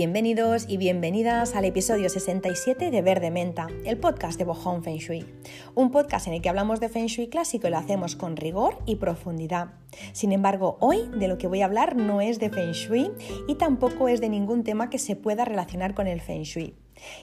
Bienvenidos y bienvenidas al episodio 67 de Verde Menta, el podcast de Bohong Feng Shui. Un podcast en el que hablamos de Feng Shui clásico y lo hacemos con rigor y profundidad. Sin embargo, hoy de lo que voy a hablar no es de Feng Shui y tampoco es de ningún tema que se pueda relacionar con el Feng Shui.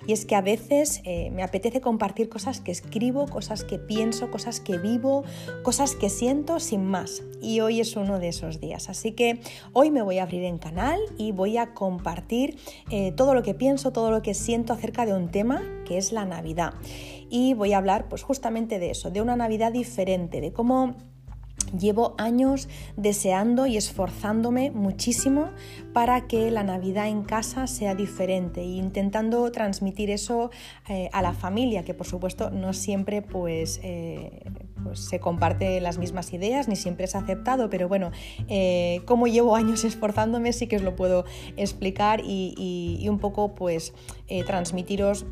Y es que a veces eh, me apetece compartir cosas que escribo, cosas que pienso, cosas que vivo, cosas que siento sin más. Y hoy es uno de esos días. Así que hoy me voy a abrir en canal y voy a compartir eh, todo lo que pienso, todo lo que siento acerca de un tema que es la Navidad. Y voy a hablar pues justamente de eso, de una Navidad diferente, de cómo Llevo años deseando y esforzándome muchísimo para que la Navidad en casa sea diferente e intentando transmitir eso eh, a la familia, que por supuesto no siempre pues, eh, pues, se comparte las mismas ideas, ni siempre es aceptado, pero bueno, eh, como llevo años esforzándome sí que os lo puedo explicar y, y un poco pues transmitiros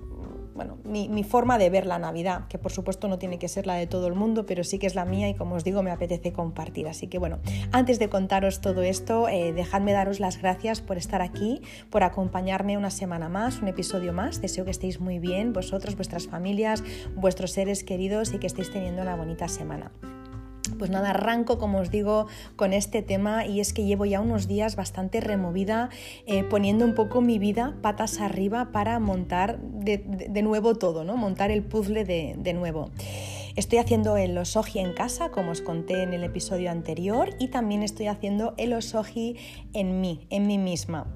bueno, mi, forma de ver la Navidad, que por supuesto no tiene que ser la de todo el mundo, pero sí que es la mía y como os digo me apetece compartir. Así que bueno, antes de contaros todo esto, eh, dejadme daros las gracias por estar aquí, por acompañarme una semana más, un episodio más. Deseo que estéis muy bien, vosotros, vuestras familias, vuestros seres queridos y que estéis teniendo una bonita semana. Pues nada, arranco, como os digo, con este tema y es que llevo ya unos días bastante removida, eh, poniendo un poco mi vida patas arriba para montar de, nuevo todo, ¿no? Montar el puzzle de, de nuevo. Estoy haciendo el osoji en casa, como os conté en el episodio anterior, y también estoy haciendo el osoji en mí, en mí misma.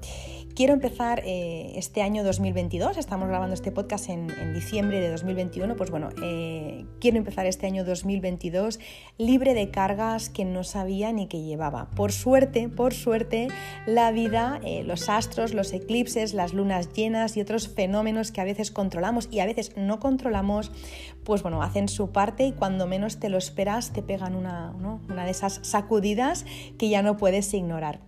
Quiero empezar eh, este año 2022, estamos grabando este podcast en, diciembre de 2021, pues bueno, eh, quiero empezar este año 2022 libre de cargas que no sabía ni que llevaba. Por suerte, por suerte, la vida, eh, los astros, los eclipses, las lunas llenas y otros fenómenos que a veces controlamos y a veces no controlamos, pues bueno, hacen su parte y cuando menos te lo esperas te pegan una, una de esas sacudidas que ya no puedes ignorar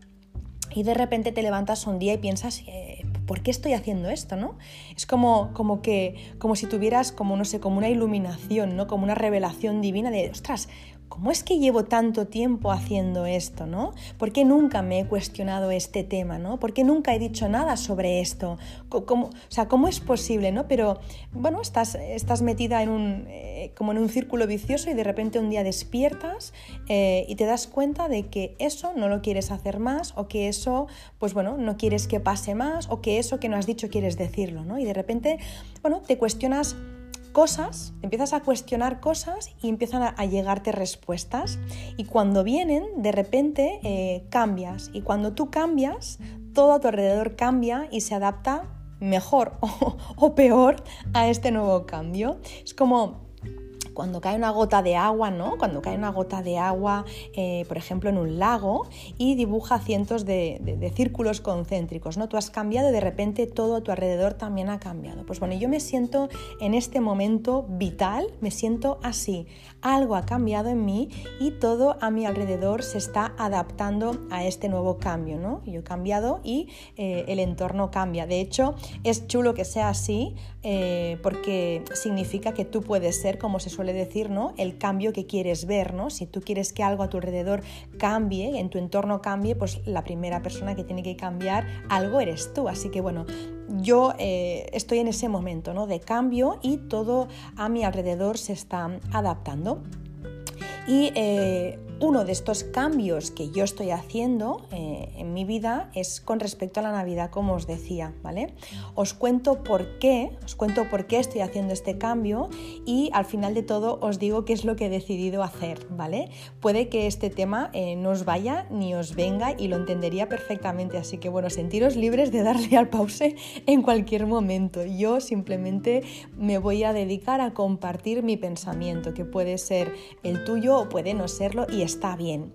y de repente te levantas un día y piensas, eh, ¿por qué estoy haciendo esto? ¿no? Es como, como, que, como si tuvieras, como no sé, como una iluminación, ¿no? como una revelación divina de, ostras, ¿cómo es que llevo tanto tiempo haciendo esto? ¿no? ¿Por qué nunca me he cuestionado este tema? ¿no? ¿Por qué nunca he dicho nada sobre esto? ¿Cómo, o sea, ¿cómo es posible? ¿no? Pero bueno, estás, metida en un, eh, como en un círculo vicioso y de repente un día despiertas eh, y te das cuenta de que eso no lo quieres hacer más o que eso, pues bueno, no quieres que pase más o que eso que no has dicho quieres decirlo. ¿no? Y de repente, bueno, te cuestionas cosas, empiezas a cuestionar cosas y empiezan a, llegarte respuestas. Y cuando vienen, de repente eh, cambias. Y cuando tú cambias, todo a tu alrededor cambia y se adapta mejor o peor a este nuevo cambio. Es como cuando cae una gota de agua, ¿no? Cuando cae una gota de agua, eh, por ejemplo, en un lago y dibuja cientos de, círculos concéntricos, ¿no? Tú has cambiado y de repente todo a tu alrededor también ha cambiado. Pues bueno, yo me siento en este momento vital, me siento así. Algo ha cambiado en mí y todo a mi alrededor se está adaptando a este nuevo cambio, ¿no? Yo he cambiado y eh, el entorno cambia. De hecho, es chulo que sea así eh, porque significa que tú puedes ser, como se suele suele decir, ¿no? El cambio que quieres ver, ¿no? Si tú quieres que algo a tu alrededor cambie, en tu entorno cambie, pues la primera persona que tiene que cambiar algo eres tú. Así que bueno, yo eh, estoy en ese momento, ¿no? De cambio y todo a mi alrededor se está adaptando. Y eh, uno de estos cambios que yo estoy haciendo eh, en mi vida es con respecto a la Navidad, como os decía, ¿vale? Os cuento por qué, os cuento por qué estoy haciendo este cambio y al final de todo os digo qué es lo que he decidido hacer, ¿vale? Puede que este tema eh, no os vaya ni os venga y lo entendería perfectamente, así que bueno, sentiros libres de darle al pause en cualquier momento. Yo simplemente me voy a dedicar a compartir mi pensamiento, que puede ser el tuyo o puede no serlo y está bien.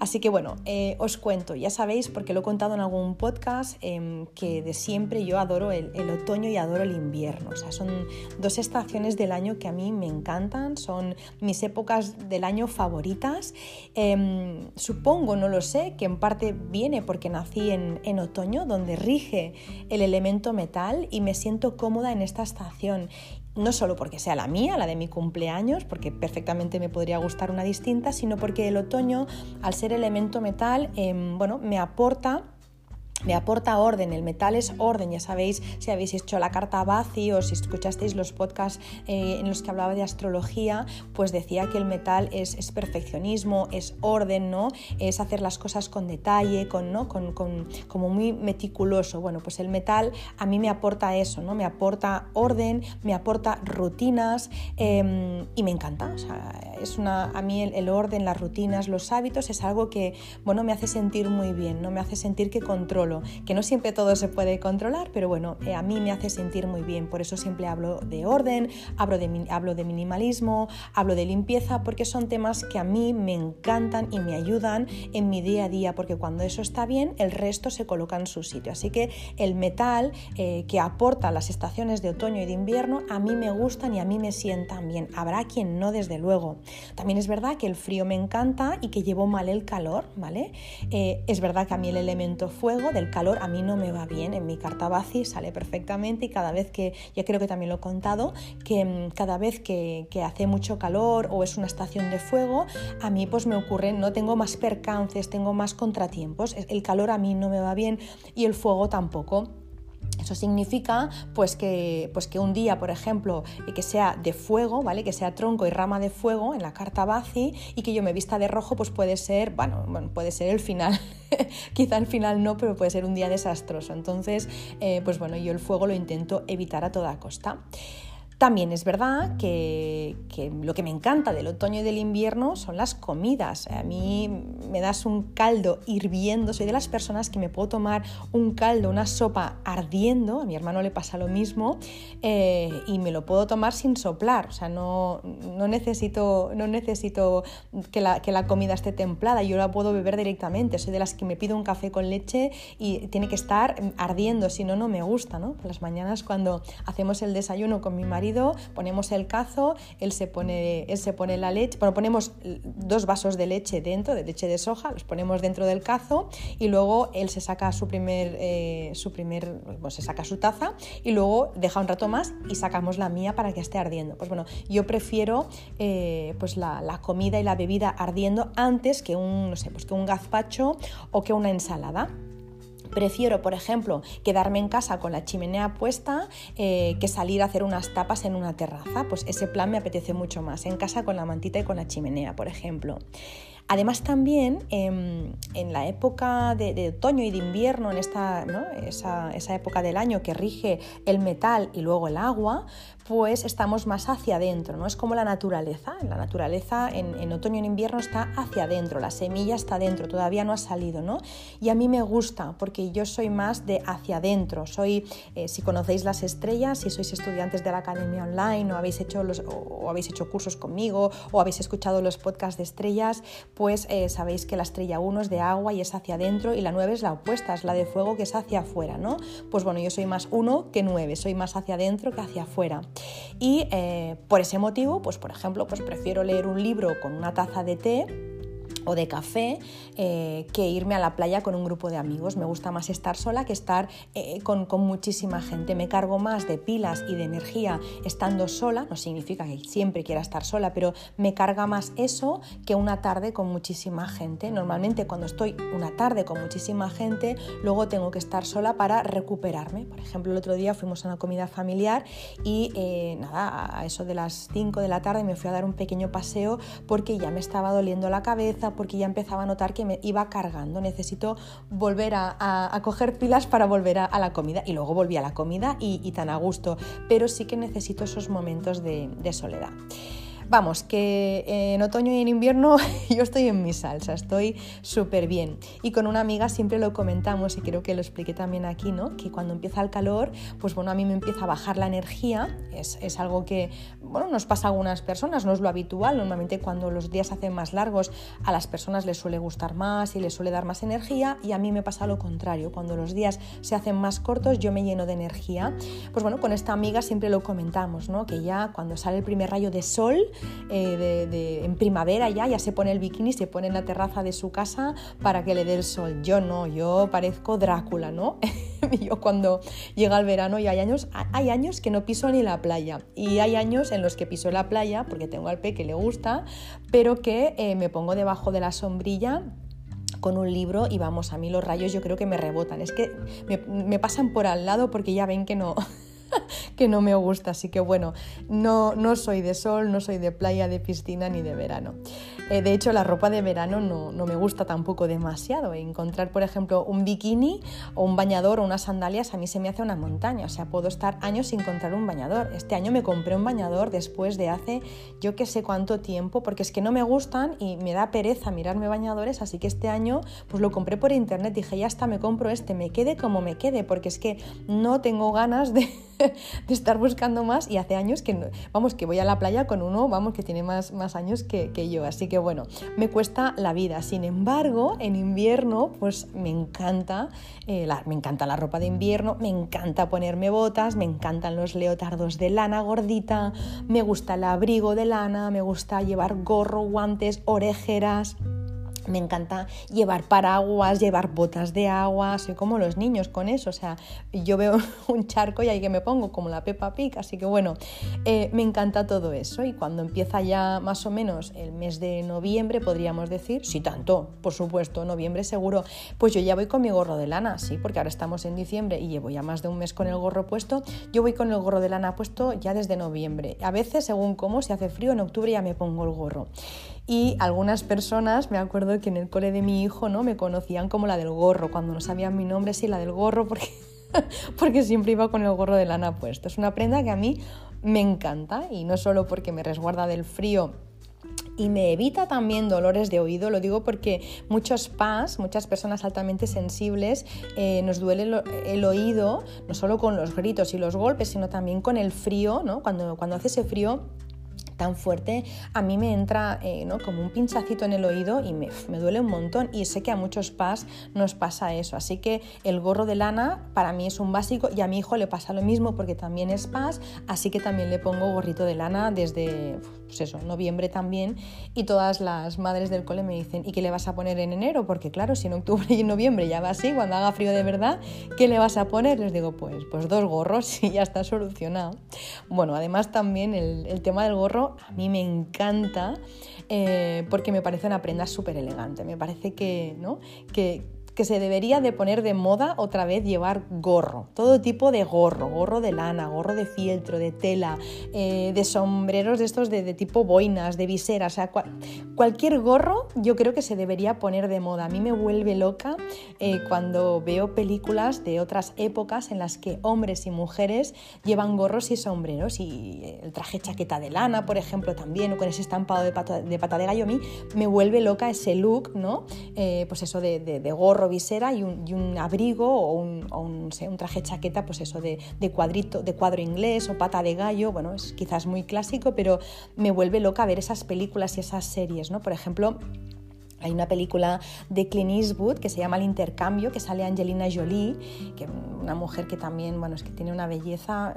Así que bueno, eh, os cuento, ya sabéis, porque lo he contado en algún podcast, em, que de siempre yo adoro el, otoño y adoro el invierno. O sea, son dos estaciones del año que a mí me encantan, son mis épocas del año favoritas. Em, supongo, no lo sé, que en parte viene porque nací en, en otoño, donde rige el elemento metal y me siento cómoda en esta estación no solo porque sea la mía, la de mi cumpleaños, porque perfectamente me podría gustar una distinta, sino porque el otoño, al ser elemento metal, em, bueno, me aporta me aporta orden, el metal es orden, ya sabéis si habéis hecho la carta Bazi o si escuchasteis los podcasts eh, en los que hablaba de astrología, pues decía que el metal es, perfeccionismo, es orden, ¿no? Es hacer las cosas con detalle, con, ¿no? Con, como muy meticuloso. Bueno, pues el metal a mí me aporta eso, ¿no? Me aporta orden, me aporta rutinas em, y me encanta. O sea, es una, a mí el, el, orden, las rutinas, los hábitos es algo que, bueno, me hace sentir muy bien, ¿no? Me hace sentir que controlo que no siempre todo se puede controlar, pero bueno, eh, a mí me hace sentir muy bien, por eso siempre hablo de orden, hablo de, hablo de minimalismo, hablo de limpieza, porque son temas que a mí me encantan y me ayudan en mi día a día, porque cuando eso está bien, el resto se coloca en su sitio. Así que el metal eh, que aporta las estaciones de otoño y de invierno, a mí me gustan y a mí me sientan bien. Habrá quien no, desde luego. También es verdad que el frío me encanta y que llevo mal el calor, ¿vale? Eh, es verdad que a mí el elemento fuego, el calor a mí no me va bien. En mi carta Bazi sale perfectamente y cada vez que, ya creo que también lo he contado, que mm, cada vez que, hace mucho calor o es una estación de fuego, a mí pues me ocurre, no tengo más percances, tengo más contratiempos. El calor a mí no me va bien y el fuego tampoco. Eso significa pues que, pues que un día, por ejemplo, eh, que sea de fuego, ¿vale? Que sea tronco y rama de fuego en la carta Bazi y que yo me vista de rojo, pues puede ser, bueno, puede ser el final. Quizá el final no, pero puede ser un día desastroso. Entonces, eh, pues bueno, yo el fuego lo intento evitar a toda costa. También es verdad que, lo que me encanta del otoño y del invierno son las comidas. A mí me das un caldo hirviendo, soy de las personas que me puedo tomar un caldo, una sopa ardiendo, a mi hermano le pasa lo mismo, eh, y me lo puedo tomar sin soplar, o sea, no, no necesito, no necesito que, la, que la comida esté templada, yo la puedo beber directamente, soy de las que me pido un café con leche y tiene que estar ardiendo, si no, no me gusta, ¿no? Por las mañanas cuando hacemos el desayuno con mi marido, ponemos el cazo, él se pone, él se pone la leche, bueno, ponemos dos vasos de leche dentro, de leche de soja, los ponemos dentro del cazo y luego él se saca su primer, eh, su primer, se saca su taza y luego deja un rato más y sacamos la mía para que esté ardiendo. Pues bueno, yo prefiero eh, pues la, la, comida y la bebida ardiendo antes que un, no sé, pues que un gazpacho o que una ensalada. Prefiero, por ejemplo, quedarme en casa con la chimenea puesta eh, que salir a hacer unas tapas en una terraza. Pues ese plan me apetece mucho más, en casa con la mantita y con la chimenea, por ejemplo. Además también em, en la época de, otoño y de invierno, en esta, esa, esa, época del año que rige el metal y luego el agua, pues estamos más hacia adentro, ¿no? Es como la naturaleza. La naturaleza en, otoño y en invierno está hacia adentro, la semilla está dentro, todavía no ha salido, ¿no? Y a mí me gusta porque yo soy más de hacia adentro. Soy, eh, si conocéis las estrellas, si sois estudiantes de la academia online o habéis hecho, los, o, habéis hecho cursos conmigo o habéis escuchado los podcasts de estrellas, pues eh, sabéis que la estrella 1 es de agua y es hacia adentro y la 9 es la opuesta, es la de fuego que es hacia afuera, ¿no? Pues bueno, yo soy más 1 que 9, soy más hacia adentro que hacia afuera. Y eh, por ese motivo, pues por ejemplo, pues prefiero leer un libro con una taza de té o de café eh, que irme a la playa con un grupo de amigos. Me gusta más estar sola que estar eh, con, muchísima gente. Me cargo más de pilas y de energía estando sola. No significa que siempre quiera estar sola, pero me carga más eso que una tarde con muchísima gente. Normalmente cuando estoy una tarde con muchísima gente, luego tengo que estar sola para recuperarme. Por ejemplo, el otro día fuimos a una comida familiar y eh, nada, a eso de las 5 de la tarde me fui a dar un pequeño paseo porque ya me estaba doliendo la cabeza porque ya empezaba a notar que me iba cargando. Necesito volver a, coger pilas para volver a, la comida. Y luego volví a la comida y, tan a gusto. Pero sí que necesito esos momentos de soledad. Vamos, que en otoño y en invierno yo estoy en mi salsa, estoy súper bien. Y con una amiga siempre lo comentamos y creo que lo expliqué también aquí, ¿no? Que cuando empieza el calor, pues bueno, a mí me empieza a bajar la energía. Es, es algo que, bueno, nos pasa a algunas personas, no es lo habitual. Normalmente cuando los días se hacen más largos, a las personas les suele gustar más y les suele dar más energía. Y a mí me pasa lo contrario. Cuando los días se hacen más cortos, yo me lleno de energía. Pues bueno, con esta amiga siempre lo comentamos, ¿no? Que ya cuando sale el primer rayo de sol, eh, de, en primavera ya, ya se pone el bikini, se pone en la terraza de su casa para que le dé el sol. Yo no, yo parezco Drácula, ¿no? yo cuando llega el verano y hay años, hay años que no piso ni la playa y hay años en los que piso la playa porque tengo al pe que le gusta, pero que eh, me pongo debajo de la sombrilla con un libro y vamos, a mí los rayos yo creo que me rebotan. Es que me, me pasan por al lado porque ya ven que no, que no me gusta. Así que bueno, no, no soy de sol, no soy de playa, de piscina ni de verano. Eh, de hecho, la ropa de verano no, no, me gusta tampoco demasiado. Encontrar, por ejemplo, un bikini o un bañador o unas sandalias a mí se me hace una montaña. O sea, puedo estar años sin encontrar un bañador. Este año me compré un bañador después de hace yo que sé cuánto tiempo, porque es que no me gustan y me da pereza mirarme bañadores. Así que este año pues lo compré por internet. Dije, ya está, me compro este, me quede como me quede, porque es que no tengo ganas de de estar buscando más y hace años que, vamos, que voy a la playa con uno, vamos, que tiene más, más años que, yo. Así que bueno, me cuesta la vida. Sin embargo, en invierno, pues me encanta, eh, la, me encanta la ropa de invierno, me encanta ponerme botas, me encantan los leotardos de lana gordita, me gusta el abrigo de lana, me gusta llevar gorro, guantes, orejeras. Me encanta llevar paraguas, llevar botas de agua, soy como los niños con eso, o sea, yo veo un charco y ahí que me pongo como la Peppa Pig, así que bueno, eh, me encanta todo eso y cuando empieza ya más o menos el mes de noviembre, podríamos decir, sí tanto, por supuesto, noviembre seguro, pues yo ya voy con mi gorro de lana, sí, porque ahora estamos en diciembre y llevo ya más de un mes con el gorro puesto, yo voy con el gorro de lana puesto ya desde noviembre, a veces según cómo, si hace frío en octubre ya me pongo el gorro y algunas personas, me acuerdo que en el cole de mi hijo, ¿no? Me conocían como la del gorro, cuando no sabían mi nombre, sí, la del gorro, porque, porque siempre iba con el gorro de lana puesto. Es una prenda que a mí me encanta y no solo porque me resguarda del frío y me evita también dolores de oído, lo digo porque muchos PAS, muchas personas altamente sensibles, eh, nos duele el, oído, no solo con los gritos y los golpes, sino también con el frío, ¿no? Cuando, cuando hace ese frío tan fuerte, a mí me entra eh, como un pinchacito en el oído y me, me, duele un montón. Y sé que a muchos pas nos pasa eso. Así que el gorro de lana para mí es un básico y a mi hijo le pasa lo mismo porque también es pas, así que también le pongo gorrito de lana desde pues eso, noviembre también. Y todas las madres del cole me dicen, ¿y qué le vas a poner en enero? Porque claro, si en octubre y en noviembre ya va así, cuando haga frío de verdad, ¿qué le vas a poner? Les digo, pues, pues dos gorros y ya está solucionado. Bueno, además también el, tema del gorro a mí me encanta eh, porque me parece una prenda súper elegante. Me parece que, ¿no? que, que se debería de poner de moda otra vez llevar gorro, todo tipo de gorro, gorro de lana, gorro de fieltro, de tela, eh, de sombreros de estos de, tipo boinas, de viseras, o sea, cualquier gorro yo creo que se debería poner de moda. A mí me vuelve loca eh, cuando veo películas de otras épocas en las que hombres y mujeres llevan gorros y sombreros y el traje chaqueta de lana, por ejemplo, también, o con ese estampado de pata de, pata de gallo, a mí me vuelve loca ese look, ¿no? Eh, pues eso de, de gorro visera y un, abrigo o, un, traje chaqueta, pues eso, de, cuadrito, de cuadro inglés o pata de gallo, bueno, es quizás muy clásico, pero me vuelve loca ver esas películas y esas series, ¿no? Por ejemplo, hay una película de Clint Eastwood que se llama El Intercambio, que sale Angelina Jolie, que una mujer que también, bueno, es que tiene una belleza,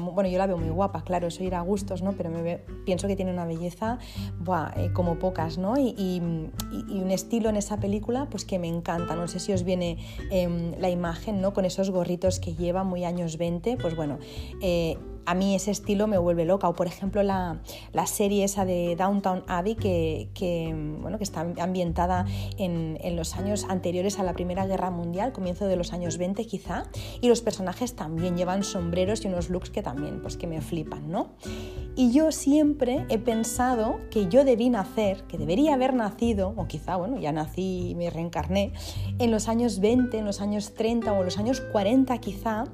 bueno, yo la veo muy guapa, claro, eso irá a gustos, ¿no? Pero me pienso que tiene una belleza, eh, como pocas, ¿no? Y, un estilo en esa película, pues que me encanta, no sé si os viene em, la imagen, ¿no? Con esos gorritos que lleva, muy años 20, pues bueno, eh, a mí ese estilo me vuelve loca. O por ejemplo la, serie esa de Downtown Abbey que, bueno, que está ambientada en, los años anteriores a la Primera Guerra Mundial, comienzo de los años 20 quizá, y los personajes también llevan sombreros y unos looks que también pues que me flipan, ¿no? Y yo siempre he pensado que yo debí nacer, que debería haber nacido, o quizá, bueno, ya nací y me reencarné, en los años 20, en los años 30 o en los años 40 quizá,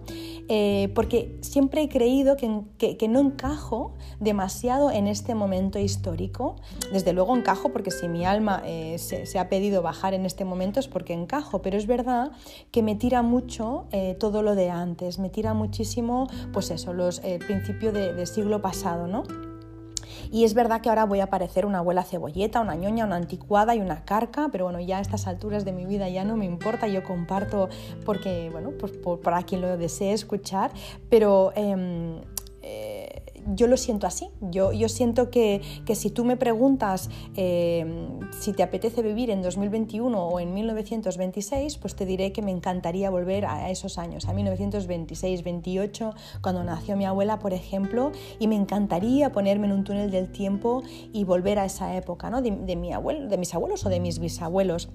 eh, porque siempre he creído que, que, no encajo demasiado en este momento histórico. Desde luego encajo porque si mi alma eh, se, ha pedido bajar en este momento es porque encajo, pero es verdad que me tira mucho eh, todo lo de antes, me tira muchísimo, pues eso, los, el principio del siglo pasado, y es verdad que ahora voy a parecer una abuela cebolleta, una ñoña, una anticuada y una carca, pero bueno, ya a estas alturas de mi vida ya no me importa, yo comparto porque, bueno, pues para quien lo desee escuchar, pero... Em, eh, yo lo siento así. Yo, yo siento que, si tú me preguntas eh, si te apetece vivir en 2021 o en 1926, pues te diré que me encantaría volver a esos años, a 1926, 28, cuando nació mi abuela, por ejemplo, y me encantaría ponerme en un túnel del tiempo y volver a esa época, ¿no? de, mi abuelo, de mis abuelos o de mis bisabuelos.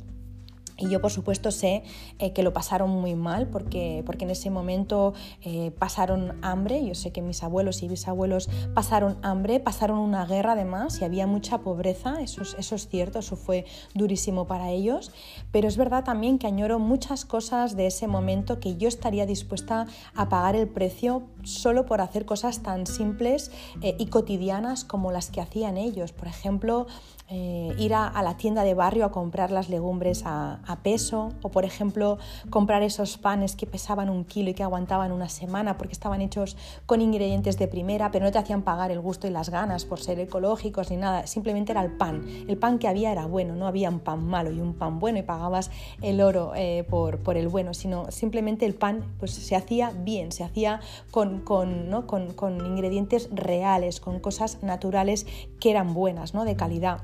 Y yo, por supuesto, sé eh, que lo pasaron muy mal porque, porque en ese momento eh, pasaron hambre. Yo sé que mis abuelos y bisabuelos pasaron hambre, pasaron una guerra además y había mucha pobreza. Eso es, eso es cierto, eso fue durísimo para ellos. Pero es verdad también que añoro muchas cosas de ese momento que yo estaría dispuesta a pagar el precio solo por hacer cosas tan simples eh, y cotidianas como las que hacían ellos. Por ejemplo, eh, ir a, la tienda de barrio a comprar las legumbres a, peso o por ejemplo comprar esos panes que pesaban un kilo y que aguantaban una semana porque estaban hechos con ingredientes de primera pero no te hacían pagar el gusto y las ganas por ser ecológicos ni nada, simplemente era el pan. El pan que había era bueno, no había un pan malo y un pan bueno y pagabas el oro eh, por, por, el bueno, sino simplemente el pan pues, se hacía bien, se hacía con, con, ¿no? con, con ingredientes reales, con cosas naturales que eran buenas, ¿no? de calidad.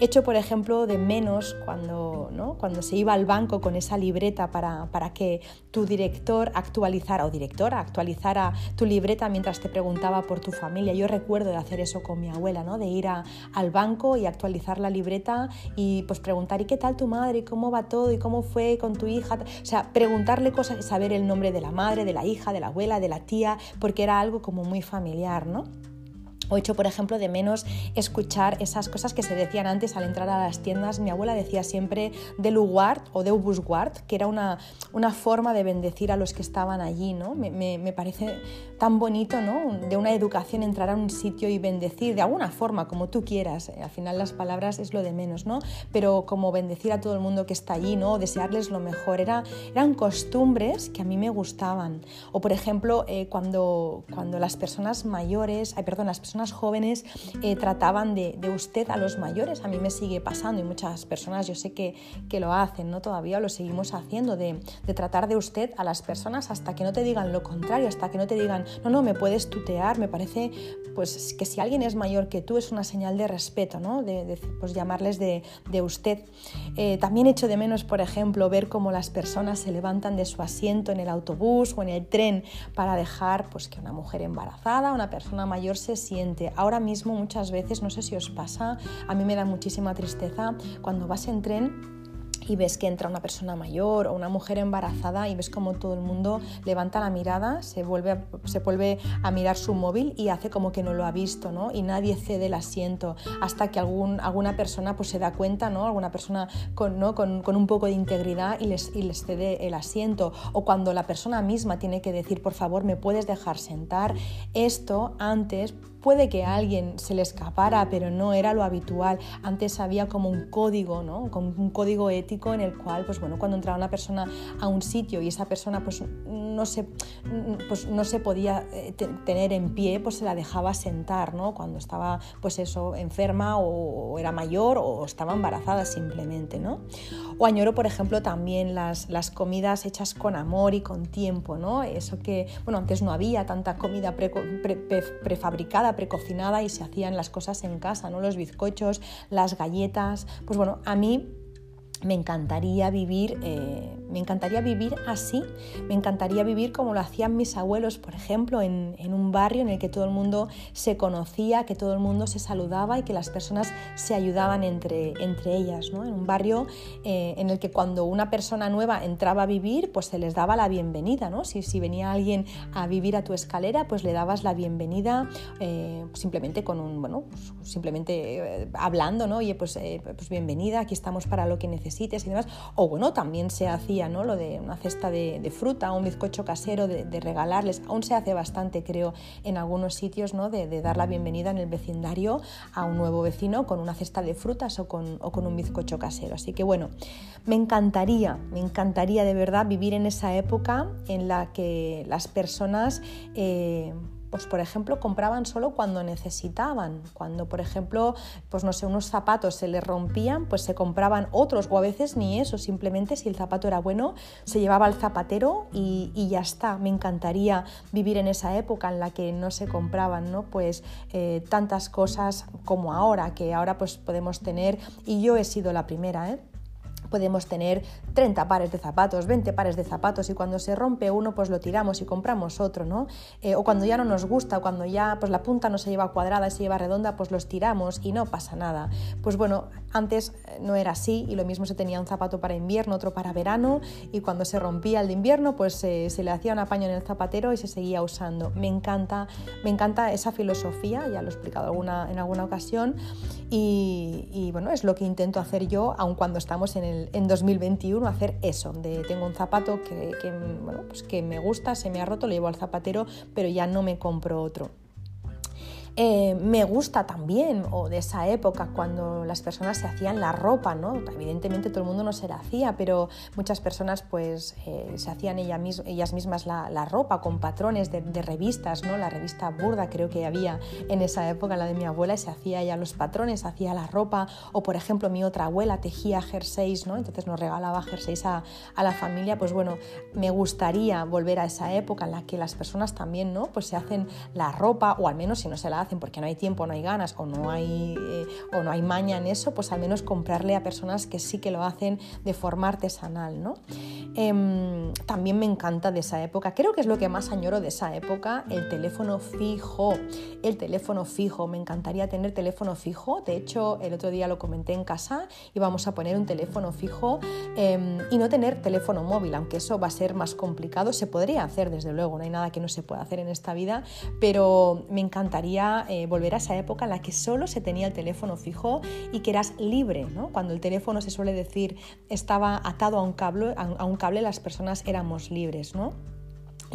Hecho, por ejemplo, de menos cuando, ¿no? cuando se iba al banco con esa libreta para, para, que tu director actualizara o directora actualizara tu libreta mientras te preguntaba por tu familia. Yo recuerdo de hacer eso con mi abuela, ¿no? de ir a, al banco y actualizar la libreta y pues preguntar, ¿y qué tal tu madre? ¿Y cómo va todo? ¿Y cómo fue con tu hija? O sea, preguntarle cosas y saber el nombre de la madre, de la hija, de la abuela, de la tía, porque era algo como muy familiar, ¿no? O hecho, por ejemplo, de menos escuchar esas cosas que se decían antes al entrar a las tiendas. Mi abuela decía siempre de luguard o de ubusguard, que era una, una forma de bendecir a los que estaban allí. ¿no? Me, me, parece tan bonito, ¿no? de una educación entrar a un sitio y bendecir de alguna forma, como tú quieras. Al final las palabras es lo de menos, ¿no? pero como bendecir a todo el mundo que está allí, ¿no? desearles lo mejor. Era, eran costumbres que a mí me gustaban. O, por ejemplo, eh, cuando, cuando las personas mayores, ay, perdón, las personas jóvenes eh, trataban de, usted a los mayores. A mí me sigue pasando y muchas personas yo sé que, que lo hacen, ¿no? Todavía lo seguimos haciendo, de, de, tratar de usted a las personas hasta que no te digan lo contrario, hasta que no te digan, no, no, me puedes tutear. Me parece pues, que si alguien es mayor que tú es una señal de respeto, ¿no? De, pues, llamarles de, de usted. Eh, también echo de menos, por ejemplo, ver cómo las personas se levantan de su asiento en el autobús o en el tren para dejar pues, que una mujer embarazada, una persona mayor se Ahora mismo muchas veces, no sé si os pasa, a mí me da muchísima tristeza cuando vas en tren y ves que entra una persona mayor o una mujer embarazada y ves como todo el mundo levanta la mirada, se vuelve a, se vuelve a mirar su móvil y hace como que no lo ha visto, ¿no? Y nadie cede el asiento hasta que algún, alguna persona pues se da cuenta, ¿no? Alguna persona con, ¿no? con, con un poco de integridad y les, y les cede el asiento. O cuando la persona misma tiene que decir, por favor, ¿me puedes dejar sentar? Esto antes puede que alguien se le escapara, pero no era lo habitual. Antes había como un código, ¿no? Como un código ético en el cual, pues bueno, cuando entraba una persona a un sitio y esa persona pues no se, pues, no se podía eh, tener en pie, pues se la dejaba sentar, ¿no? Cuando estaba, pues eso, enferma o, era mayor o estaba embarazada simplemente, ¿no? O añoro, por ejemplo, también las, las comidas hechas con amor y con tiempo, ¿no? Eso que, bueno, antes no había tanta comida prefabricada, precocinada y se hacían las cosas en casa, ¿no? Los bizcochos, las galletas, pues bueno, a mí me encantaría vivir, eh, me encantaría vivir así, me encantaría vivir como lo hacían mis abuelos, por ejemplo, en, un barrio en el que todo el mundo se conocía, que todo el mundo se saludaba y que las personas se ayudaban entre, entre ellas, ¿no? en un barrio eh, en el que cuando una persona nueva entraba a vivir, pues se les daba la bienvenida, ¿no? si, si venía alguien a vivir a tu escalera, pues le dabas la bienvenida eh, simplemente con un, bueno, simplemente hablando, ¿no? oye, pues, pues bienvenida, aquí estamos para lo que necesitas y demás. O bueno, también se hacía ¿no? lo de una cesta de, fruta, un bizcocho casero, de, regalarles. Aún se hace bastante, creo, en algunos sitios, ¿no? De, dar la bienvenida en el vecindario a un nuevo vecino con una cesta de frutas o con, o con un bizcocho casero. Así que bueno, me encantaría, me encantaría de verdad vivir en esa época en la que las personas... Eh, pues por ejemplo compraban solo cuando necesitaban. Cuando por ejemplo, pues no sé, unos zapatos se les rompían, pues se compraban otros o a veces ni eso, simplemente si el zapato era bueno, se llevaba al zapatero y, ya está. Me encantaría vivir en esa época en la que no se compraban, ¿no? Pues eh, tantas cosas como ahora, que ahora pues podemos tener y yo he sido la primera, ¿eh? Podemos tener 30 pares de zapatos, 20 pares de zapatos y cuando se rompe uno pues lo tiramos y compramos otro, ¿no? Eh, o cuando ya no nos gusta, cuando ya pues la punta no se lleva cuadrada, se lleva redonda, pues los tiramos y no pasa nada. Pues bueno, antes eh, no era así y lo mismo se tenía un zapato para invierno, otro para verano y cuando se rompía el de invierno pues se le hacía un apaño en el zapatero y se seguía usando. Me encanta, me encanta esa filosofía, ya lo he explicado alguna, en alguna ocasión y, bueno, es lo que intento hacer yo, aun cuando estamos en, el, en 2021, hacer eso, de tengo un zapato que, bueno, pues que me gusta, se me ha roto, lo llevo al zapatero, pero ya no me compro otro. Eh, me gusta también, o de esa época, cuando las personas se hacían la ropa, ¿no? Evidentemente todo el mundo no se la hacía, pero muchas personas pues eh, se hacían ellas mismas la, ropa con patrones de, revistas, ¿no? La revista Burda creo que había en esa época, la de mi abuela, y se hacía ya los patrones, hacía la ropa, o por ejemplo mi otra abuela tejía jerseys, ¿no? Entonces nos regalaba jerseys a, a la familia, pues bueno, me gustaría volver a esa época en la que las personas también, ¿no? Pues se hacen la ropa, o al menos si no se la hacen porque no hay tiempo, no hay ganas o no hay, eh, o no hay maña en eso, pues al menos comprarle a personas que sí que lo hacen de forma artesanal. ¿no? Em, también me encanta de esa época, creo que es lo que más añoro de esa época, el teléfono fijo. El teléfono fijo, me encantaría tener teléfono fijo, de hecho el otro día lo comenté en casa y vamos a poner un teléfono fijo em, y no tener teléfono móvil, aunque eso va a ser más complicado, se podría hacer desde luego, no hay nada que no se pueda hacer en esta vida, pero me encantaría eh, volver a esa época en la que solo se tenía el teléfono fijo y que eras libre. Cuando el teléfono se suele decir estaba atado a un cable, a un cable las personas éramos libres. ¿no?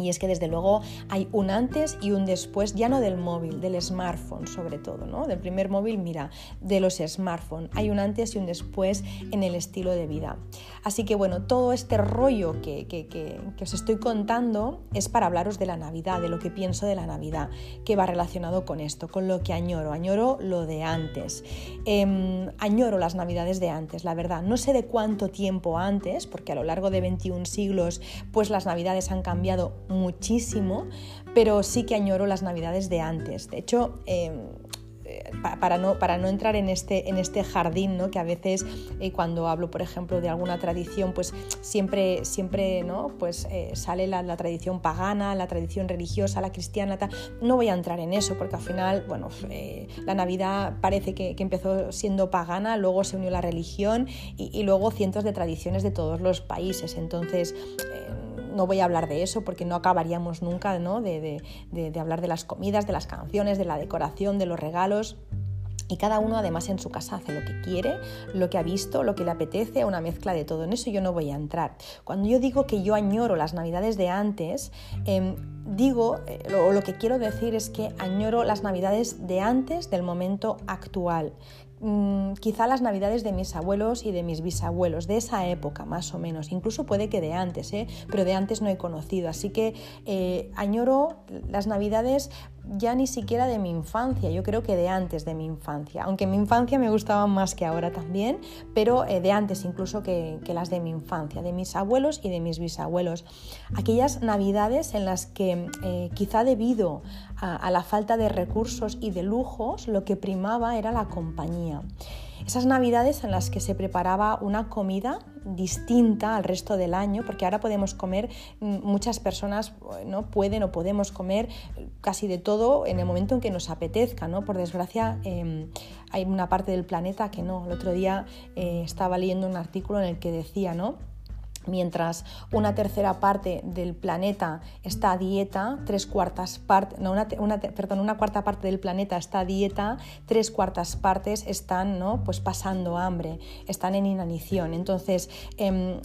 Y es que desde luego hay un antes y un después, ya no del móvil, del smartphone sobre todo, ¿no? Del primer móvil, mira, de los smartphones. Hay un antes y un después en el estilo de vida. Así que bueno, todo este rollo que, que, os estoy contando es para hablaros de la Navidad, de lo que pienso de la Navidad, que va relacionado con esto, con lo que añoro. Añoro lo de antes. Em, añoro las Navidades de antes, la verdad. No sé de cuánto tiempo antes, porque a lo largo de 21 siglos, pues las Navidades han cambiado muchísimo, pero sí que añoro las navidades de antes. De hecho, em, eh, para no, para no entrar en este, en este jardín, ¿no? que a veces eh, cuando hablo, por ejemplo, de alguna tradición, pues siempre, siempre ¿no? pues, eh, sale la, tradición pagana, la tradición religiosa, la cristiana, no voy a entrar en eso, porque al final, bueno, la Navidad parece que, empezó siendo pagana, luego se unió la religión y, y, luego cientos de tradiciones de todos los países. Entonces, no voy a hablar de eso porque no acabaríamos nunca ¿no? De, hablar de las comidas, de las canciones, de la decoración, de los regalos. Y cada uno además en su casa hace lo que quiere, lo que ha visto, lo que le apetece, una mezcla de todo. En eso yo no voy a entrar. Cuando yo digo que yo añoro las navidades de antes, em, digo, eh, o lo que quiero decir es que añoro las navidades de antes del momento actual. Mm, quizá las navidades de mis abuelos y de mis bisabuelos, de esa época más o menos, incluso puede que de antes, ¿eh? pero de antes no he conocido, así que eh, añoro las navidades ya ni siquiera de mi infancia, yo creo que de antes de mi infancia, aunque en mi infancia me gustaban más que ahora también, pero eh, de antes incluso que, las de mi infancia, de mis abuelos y de mis bisabuelos. Aquellas navidades en las que quizá debido a, la falta de recursos y de lujos, lo que primaba era la compañía. Esas navidades en las que se preparaba una comida distinta al resto del año, porque ahora podemos comer, mm, muchas personas no pueden o podemos comer casi de todo en el momento en que nos apetezca, ¿no? Por desgracia em, hay una parte del planeta que no. El otro día eh, estaba leyendo un artículo en el que decía, ¿no? Mientras una tercera parte del planeta está dieta, tres cuartas partes, no, una, perdón, una cuarta parte del planeta está dieta, tres cuartas partes están ¿no? pues pasando hambre, están en inanición. Entonces, em,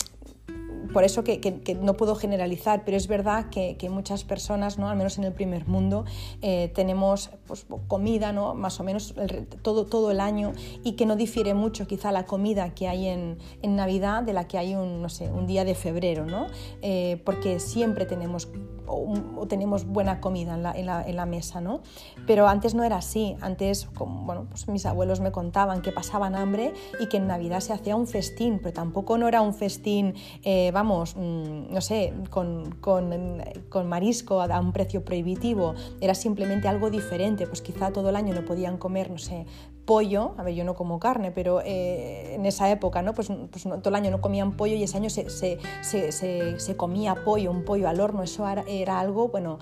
por eso que, no puedo generalizar, pero es verdad que, muchas personas, ¿no? al menos en el primer mundo, eh, tenemos pues, comida ¿no? más o menos todo, todo el año y que no difiere mucho quizá la comida que hay en, Navidad de la que hay un, no sé, un día de febrero, ¿no? Eh, porque siempre tenemos o, tenemos buena comida en la, mesa, ¿no? Pero antes no era así, antes, bueno, pues mis abuelos me contaban que pasaban hambre y que en Navidad se hacía un festín, pero tampoco no era un festín, eh, vamos, mm, no sé, con, con, con, marisco a un precio prohibitivo, era simplemente algo diferente, pues quizá todo el año no podían comer, no sé, pollo, a ver, yo no como carne, pero eh, en esa época, ¿no? Pues, pues todo el año no comían pollo y ese año se, se, se, se comía pollo, un pollo al horno, eso era, algo, bueno,